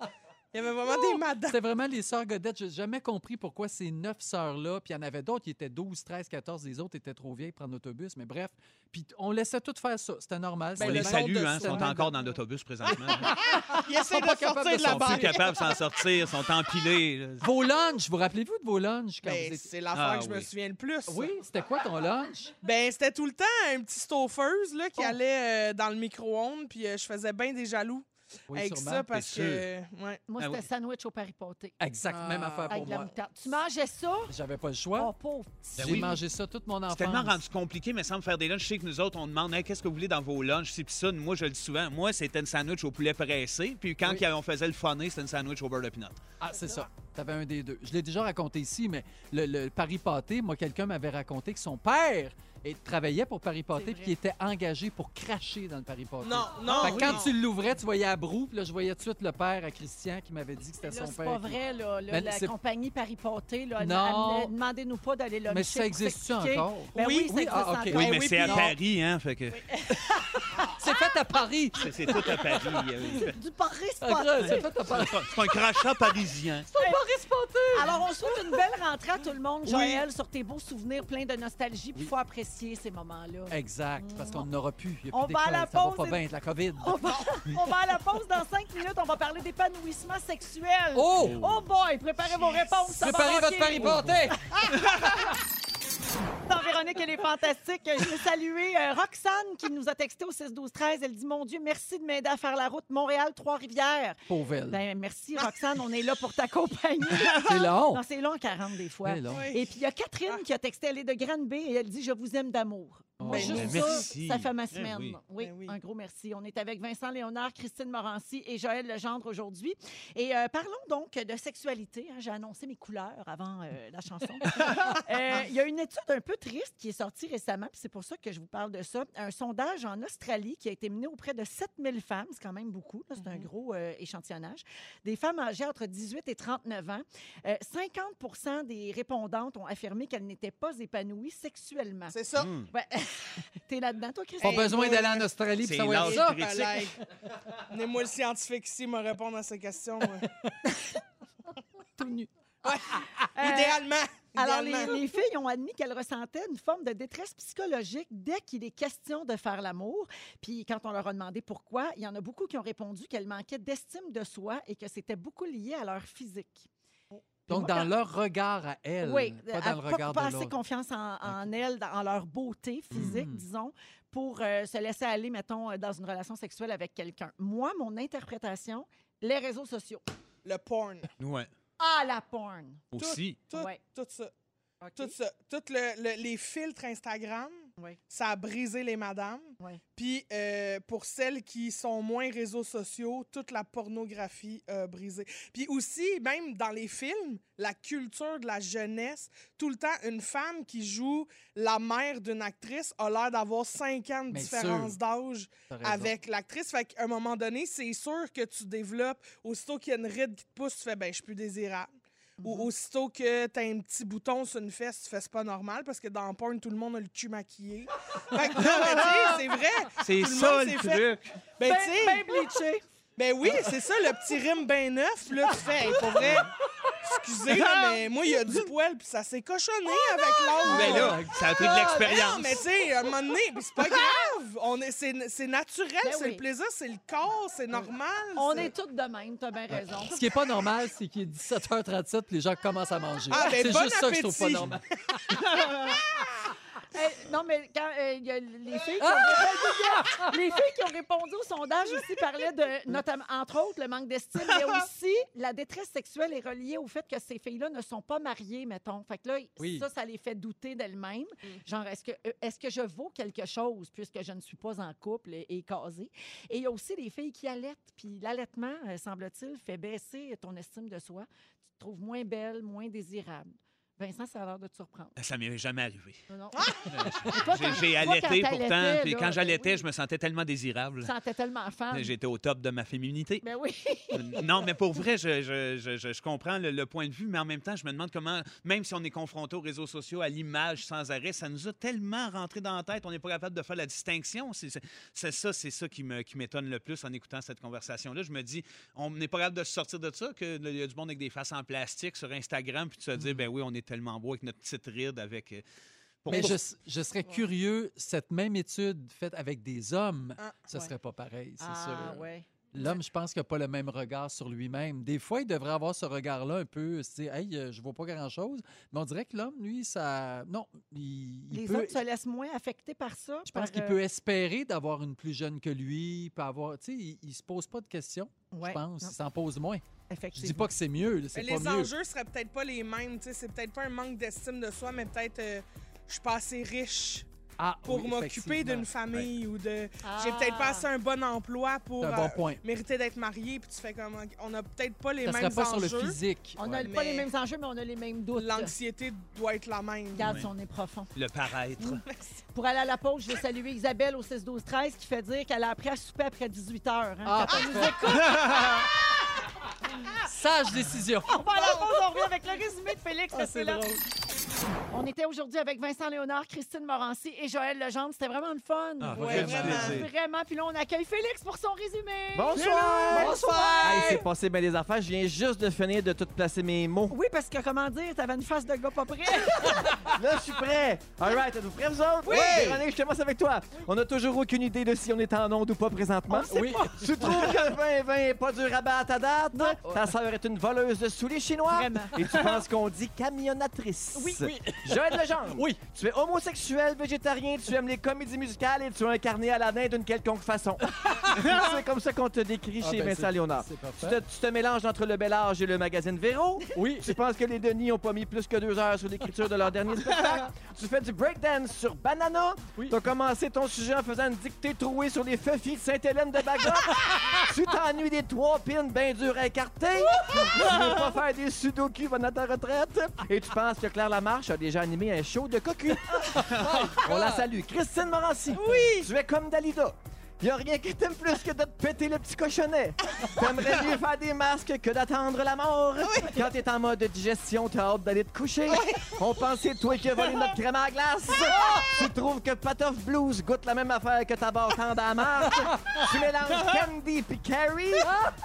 S3: Il y avait vraiment des madames.
S4: C'était vraiment les sœurs Godette. J'ai jamais compris pourquoi ces neuf sœurs-là, puis il y en avait d'autres qui étaient 12, 13, 14, les autres étaient trop vieilles pour prendre l'autobus, mais bref. Puis on laissait tout faire ça. C'était normal.
S3: Ben,
S2: On
S4: C'était
S2: les
S3: le
S4: le-
S2: salue, hein, sont encore dans l'autobus présentement.
S3: Ils essaient de
S4: pas capables
S3: sortir
S4: de
S2: Ils sont plus capables de s'en sortir, sont empilés. là.
S4: Vos lunchs, vous rappelez-vous de vos lunchs quand
S3: Ben, c'est l'affaire
S2: Ah
S3: que je me souviens le plus.
S4: Oui, c'était quoi ton lunch?
S3: Ben, c'était tout le temps un petit stoufeuse là, qui
S4: Oh.
S3: allait euh, dans le micro-ondes, puis euh, je faisais bien des jaloux
S4: Oui,
S3: avec
S4: sûrement.
S3: ça parce que. Ouais.
S1: Moi,
S2: Ah
S1: c'était
S2: oui.
S1: sandwich au paripoté.
S4: Exact, même
S3: Ah.
S4: affaire
S1: Avec
S4: pour
S1: de la
S4: moi.
S1: moutarde. Tu mangeais ça?
S4: J'avais pas le choix.
S1: Oh, pauvre petit.
S2: Ben
S4: J'ai
S2: oui.
S4: mangé ça toute mon enfance.
S2: C'est tellement rendu compliqué, mais sans me faire des lunchs. Je sais que nous autres, on demande Hey, qu'est-ce que vous voulez dans vos lunchs? C'est puis ça, moi, je le dis souvent. Moi, c'était une sandwich au poulet pressé. Puis quand
S4: Oui.
S2: on faisait le funné, c'était une sandwich au beurre de pinot.
S4: Ah, c'est ça. T'avais un des deux. Je l'ai déjà raconté ici, mais le, le Paris Pâté, moi, quelqu'un m'avait raconté que son père et, travaillait pour Paris Pâté
S1: C'est
S4: puis qu'il était engagé pour cracher dans le Paris Pâté.
S3: Non, non.
S4: Fait que
S3: oui,
S4: quand
S3: non.
S4: tu l'ouvrais, tu voyais à brou, puis là, je voyais tout de suite le père à Christian qui m'avait dit que c'était
S1: Là,
S4: son
S1: c'est
S4: père.
S1: pas
S4: qui-
S1: vrai, là. Là,
S4: Ben,
S1: la
S4: c'est-
S1: compagnie Paripoté, là, elle-
S4: Non.
S1: elle- demandez-nous pas d'aller luncher
S4: Mais ça existe-tu encore?
S1: Ben oui,
S3: Oui,
S1: ça existe
S4: ah, ok.
S1: encore.
S2: Oui,
S3: Ben
S2: mais
S3: oui,
S2: c'est à Paris, hein. Fait que
S4: C'est fait à Paris!
S2: c'est- c'est tout à Paris. euh,
S1: Du Paris
S4: Ah,
S1: Spoté.
S4: C'est fait à Paris.
S2: C'est pas un crachat parisien.
S1: Alors, on souhaite une belle rentrée à tout le monde, Joël, sur tes beaux souvenirs pleins de nostalgie. Puis il faut apprécier ces moments-là.
S4: Exact, parce qu'on n'aura plus. Il y a
S1: On
S4: plus
S1: va à la
S4: ça va
S1: pause
S4: pas
S1: et-
S4: bien avec la COVID.
S1: On va, on va à la pause dans cinq minutes. On va parler d'épanouissement sexuel.
S4: Oh!
S1: Oh boy, préparez vos réponses. ça va
S4: Préparez votre
S1: manquer.
S4: Paris Pâté!
S1: Véronique, elle est fantastique. Je veux saluer euh, Roxane qui nous a texté au 6-12-13. Elle dit Mon Dieu, merci de m'aider à faire la route Montréal-Trois-Rivières.
S4: Pauvre elle.
S1: Ben, merci, Roxane. On est là pour t'accompagner.
S4: C'est long.
S1: Non, c'est long, 40 des fois.
S4: C'est long.
S3: Oui.
S1: Et puis, il y a Catherine qui a texté. Elle est de Grande-Bay et elle dit Je vous aime d'amour. Moi,
S4: Ben,
S1: juste
S2: ben,
S1: ça,
S2: merci.
S1: ça fait ma
S2: Ben
S1: semaine.
S2: oui.
S1: oui,
S3: Ben oui.
S1: un gros merci. On est avec Vincent Léonard, Christine Morancy et Joël Legendre aujourd'hui. Et euh, parlons donc de sexualité. hein. J'ai annoncé mes couleurs avant euh, la chanson. Euh, Il y a une étude un peu triste qui est sortie récemment, puis c'est pour ça que je vous parle de ça. Un sondage en Australie qui a été mené auprès de 7000 femmes, c'est quand même beaucoup, c'est un gros euh, échantillonnage. Des femmes âgées entre 18 et 39 ans. Euh, 50% des répondantes ont affirmé qu'elles n'étaient pas épanouies sexuellement.
S3: C'est ça.
S2: Hmm.
S1: Ouais. T'es là-dedans, toi, Christine?
S4: Pas besoin d'aller en Australie pour
S2: C'est
S4: savoir
S2: l'âge
S4: ça.
S2: critique.
S3: Palais. Venez-moi le scientifique ici me répondre à ces questions. moi.
S1: tout nu.
S3: Ouais.
S1: Euh,
S3: Idéalement.
S1: Alors, les,
S3: idéalement.
S1: les filles ont admis qu'elles ressentaient une forme de détresse psychologique dès qu'il est question de faire l'amour. Puis, quand on leur a demandé pourquoi, il y en a beaucoup qui ont répondu qu'elles manquaient d'estime de soi et que c'était beaucoup lié à leur physique.
S4: Donc,
S1: moi,
S4: dans
S1: quand-
S4: leur regard à elle,
S1: oui,
S4: pas
S1: à-
S4: dans le regard
S1: pas
S4: de
S1: assez confiance en, en elles, dans leur beauté physique,
S4: Mhm.
S1: disons, pour euh, se laisser aller, mettons, euh, dans une relation sexuelle avec quelqu'un. Moi, mon interprétation, les réseaux sociaux.
S3: Le porn.
S2: Ouais.
S1: Ah, la porn.
S2: Aussi.
S3: Tout,
S1: Ouais.
S3: tout ça. Tout ça. Le- le- les filtres Instagram,
S1: Oui.
S3: ça a brisé les madames.
S1: Oui.
S3: Puis euh, pour celles qui sont moins réseaux sociaux, toute la pornographie a brisé. Puis aussi, même dans les films, la culture de la jeunesse, tout le temps, une femme qui joue la mère d'une actrice a l'air d'avoir cinq ans de
S4: Mais
S3: différence
S4: sûr.
S3: d'âge avec l'actrice. Fait qu'à un moment donné, c'est sûr que tu développes, aussitôt qu'il y a une ride qui te pousse, tu fais, ben, je suis plus désirable. Ou aussitôt que t'as un petit bouton sur une fesse, tu fais c'est pas normal parce que dans le porn, tout le monde a le cul maquillé. fait que non, mais tu sais, c'est vrai.
S2: C'est ça le truc.
S3: fait- Ben,
S1: Ben,
S3: tu sais,
S1: ben bleaché.
S3: ben oui, c'est ça, le petit rime ben neuf, là, tu fais, hey, pour vrai, excusez, là, mais moi, il y a du poil, puis ça s'est cochonné avec l'autre.
S2: Mais là, ça a pris de
S3: Non,
S2: l'expérience.
S3: mais tu sais, à un moment donné, puis c'est pas grave. On est, c'est, c'est naturel,
S1: Ben
S3: c'est
S1: oui.
S3: le plaisir, c'est le corps, c'est normal.
S1: On
S3: c'est-
S1: est toutes de même, t'as bien raison.
S4: Ce qui est pas normal, c'est qu'il est 17h37 puis les gens commencent à manger.
S3: Ah, ben,
S4: c'est
S3: bon
S4: juste ça que je trouve pas
S3: appétit.
S4: normal.
S1: Non, mais quand euh, il y a les filles, qui ont répondu, les filles qui ont répondu au sondage aussi parlaient de, notamment, entre autres, le manque d'estime, mais aussi la détresse sexuelle est reliée au fait que ces filles-là ne sont pas mariées, mettons. Fait que là,
S4: Oui.
S1: ça, ça les fait douter d'elles-mêmes. Genre, est-ce que, euh, est-ce que je vaux quelque chose puisque je ne suis pas en couple et, et casée? Et il y a aussi des filles qui allaitent. Puis l'allaitement, euh, semble-t-il, fait baisser ton estime de soi. Tu te trouves moins belle, moins désirable. Vincent, ça a l'air de te surprendre.
S2: Ça m'est jamais arrivé.
S1: Non,
S2: J'ai- allaité
S1: quand
S2: pourtant, puis quand
S1: ben
S2: j'allaitais,
S1: oui.
S2: je me sentais tellement désirable.
S1: Tu sentais tellement fan.
S2: J'étais au top de ma féminité.
S1: Ben oui.
S2: Euh, non, mais pour vrai, je, je- je- je- je comprends le, le point de vue, mais en même temps, je me demande comment, même si on est confronté aux réseaux sociaux, à l'image sans arrêt, ça nous a tellement rentré dans la tête, on n'est pas capable de faire la distinction. C'est ça, c'est ça qui me- qui m'étonne le plus en écoutant cette conversation-là. Je me dis, on n'est pas capable de se sortir de ça, qu'il y a du monde avec des faces en plastique sur Instagram, puis de se dire, ben oui, on est tellement beau avec notre petite ride, avec. euh, pour-
S4: Mais je, je serais curieux, cette même étude faite avec des hommes,
S3: Ah,
S4: ce
S3: ouais.
S4: serait pas pareil, c'est
S1: Ah,
S4: sûr.
S1: ouais.
S4: L'homme, je pense qu'il n'a pas le même regard sur lui-même. Des fois, il devrait avoir ce regard-là un peu, se dire, hey, euh, je vois pas grand-chose. Mais on dirait que l'homme, lui, ça. Non, il, il
S1: Les
S4: peut.
S1: autres se laissent moins affectés par ça.
S4: Je pense qu'il
S1: euh,
S4: peut espérer d'avoir une plus jeune que lui, il peut avoir. Tu sais, il, il se pose pas de questions,
S1: ouais,
S4: je pense.
S1: non,
S4: Il s'en pose moins. Je dis pas que c'est mieux, là,
S3: les
S4: pas mieux.
S3: enjeux seraient peut-être pas les mêmes. tu sais, C'est peut-être pas un manque d'estime de soi, mais peut-être euh, je suis pas assez riche
S4: Ah,
S3: pour
S4: oui,
S3: m'occuper d'une famille ou de.
S1: Ah.
S3: J'ai peut-être pas assez un bon emploi pour
S4: C'est un bon
S3: euh, mériter d'être marié. Puis tu fais comme. On a peut-être pas les
S4: Ça
S3: mêmes
S4: serait pas
S3: enjeux.
S4: sur le physique.
S1: On
S4: ouais.
S1: n'a pas
S3: Mais-
S1: les mêmes enjeux, mais on a les mêmes doutes.
S3: L'anxiété doit être la même.
S1: Regarde,
S2: Oui.
S1: on est profond.
S2: Le paraître.
S1: Pour aller à la pause, je vais saluer Isabelle au 6-12-13 qui fait dire qu'elle a appris à souper après 18 heures. hein,
S4: Ah,
S1: quand nous écoute.
S4: Sage décision.
S1: On va à la pause, on revient avec le résumé de Félix.
S4: Ah, c'est
S1: là. On était aujourd'hui avec Vincent Léonard, Christine Morancy et Joël Legendre. C'était vraiment le fun.
S2: Ah,
S3: Ouais,
S2: vraiment.
S3: vraiment.
S1: Puis là, on accueille Félix pour son résumé.
S7: Bonsoir!
S1: Bonsoir!
S7: Hey, c'est passé bien des affaires. Je viens juste de finir de tout placer mes mots.
S1: Oui, parce que, comment dire, t'avais une face de gars pas prêt.
S7: Là, je suis prêt. All right, êtes-vous prêts, vous autres? Oui! Véronique, je commence avec toi. On n'a toujours aucune idée de si on est en onde ou pas présentement.
S4: Oui.
S7: Tu trouves que le 2020 n'est pas dur à battre à date? Ta sœur est une voleuse de souliers chinois?
S1: Vraiment.
S7: Et tu penses qu'on dit camionnatrice?
S1: Oui. Oui.
S7: Joël Legendre.
S4: Oui.
S7: Tu es homosexuel, végétarien, tu aimes les comédies musicales et tu as incarné Aladdin d'une quelconque façon. c'est comme ça qu'on te décrit
S4: Ah,
S7: chez
S4: ben,
S7: Vincent
S4: c'est-
S7: Léonard. Tu te, tu te mélanges entre le bel âge et le magazine Véro.
S4: Oui.
S7: Tu penses que les Denis ont pas mis plus que deux heures sur l'écriture de leur dernier spectacle? tu fais du breakdance sur Banana?
S4: Oui.
S7: Tu as commencé ton sujet en faisant une dictée trouée sur les feuilles de Sainte-Hélène de Bagot. tu t'ennuies des trois pins bien durs à écarter? tu veux pas faire des sudoku pendant ta retraite? Et tu penses que Claire Lamarche a déjà animé un show de cocu? On la salue. Christine Morancy. Oui. Tu es comme Dalida. Y a rien qui t'aime plus que de te péter le petit cochonnet. T'aimerais mieux faire des masques que d'attendre la mort. Quand t'es en mode digestion, t'as hâte d'aller te coucher. On pensait toi qui as volé notre crème à glace. Tu trouves que Patoff Blues goûte la même affaire que ta bartende à la marque? Tu mélanges Candy puis Carrie.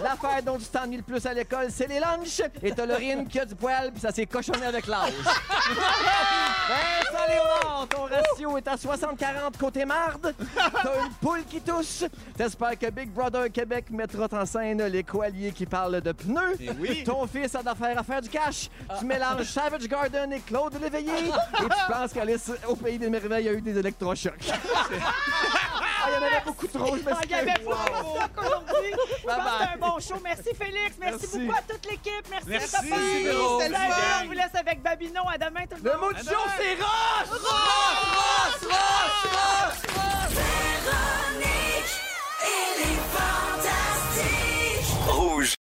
S7: L'affaire dont tu t'ennuies le plus à l'école, c'est les lunchs. Et t'as l'urine qui a du poil puis ça s'est cochonné avec l'âge. Vincent Léonard, ton ratio est à 60-40 côté marde. T'as une poule qui touche. T'espères que Big Brother Québec mettra en scène les coalliers qui parlent de pneus.
S2: Eh oui.
S7: Ton fils a d'affaires à faire du cash. Tu mélanges Savage Garden et Claude Léveillé. et tu penses qu'Alice au Pays des Merveilles a eu des électrochocs. Ah, Il y en avait beaucoup trop, je
S1: Ah, Il y avait pas de stock aujourd'hui. C'était un bon show. Merci Félix. Merci,
S7: Merci.
S1: beaucoup à toute l'équipe. Merci,
S2: Merci,
S3: le fun.
S1: on vous laisse avec Babino. À demain tout le
S7: Le
S1: monde.
S7: mot du jour, c'est Ross!
S8: Rouge.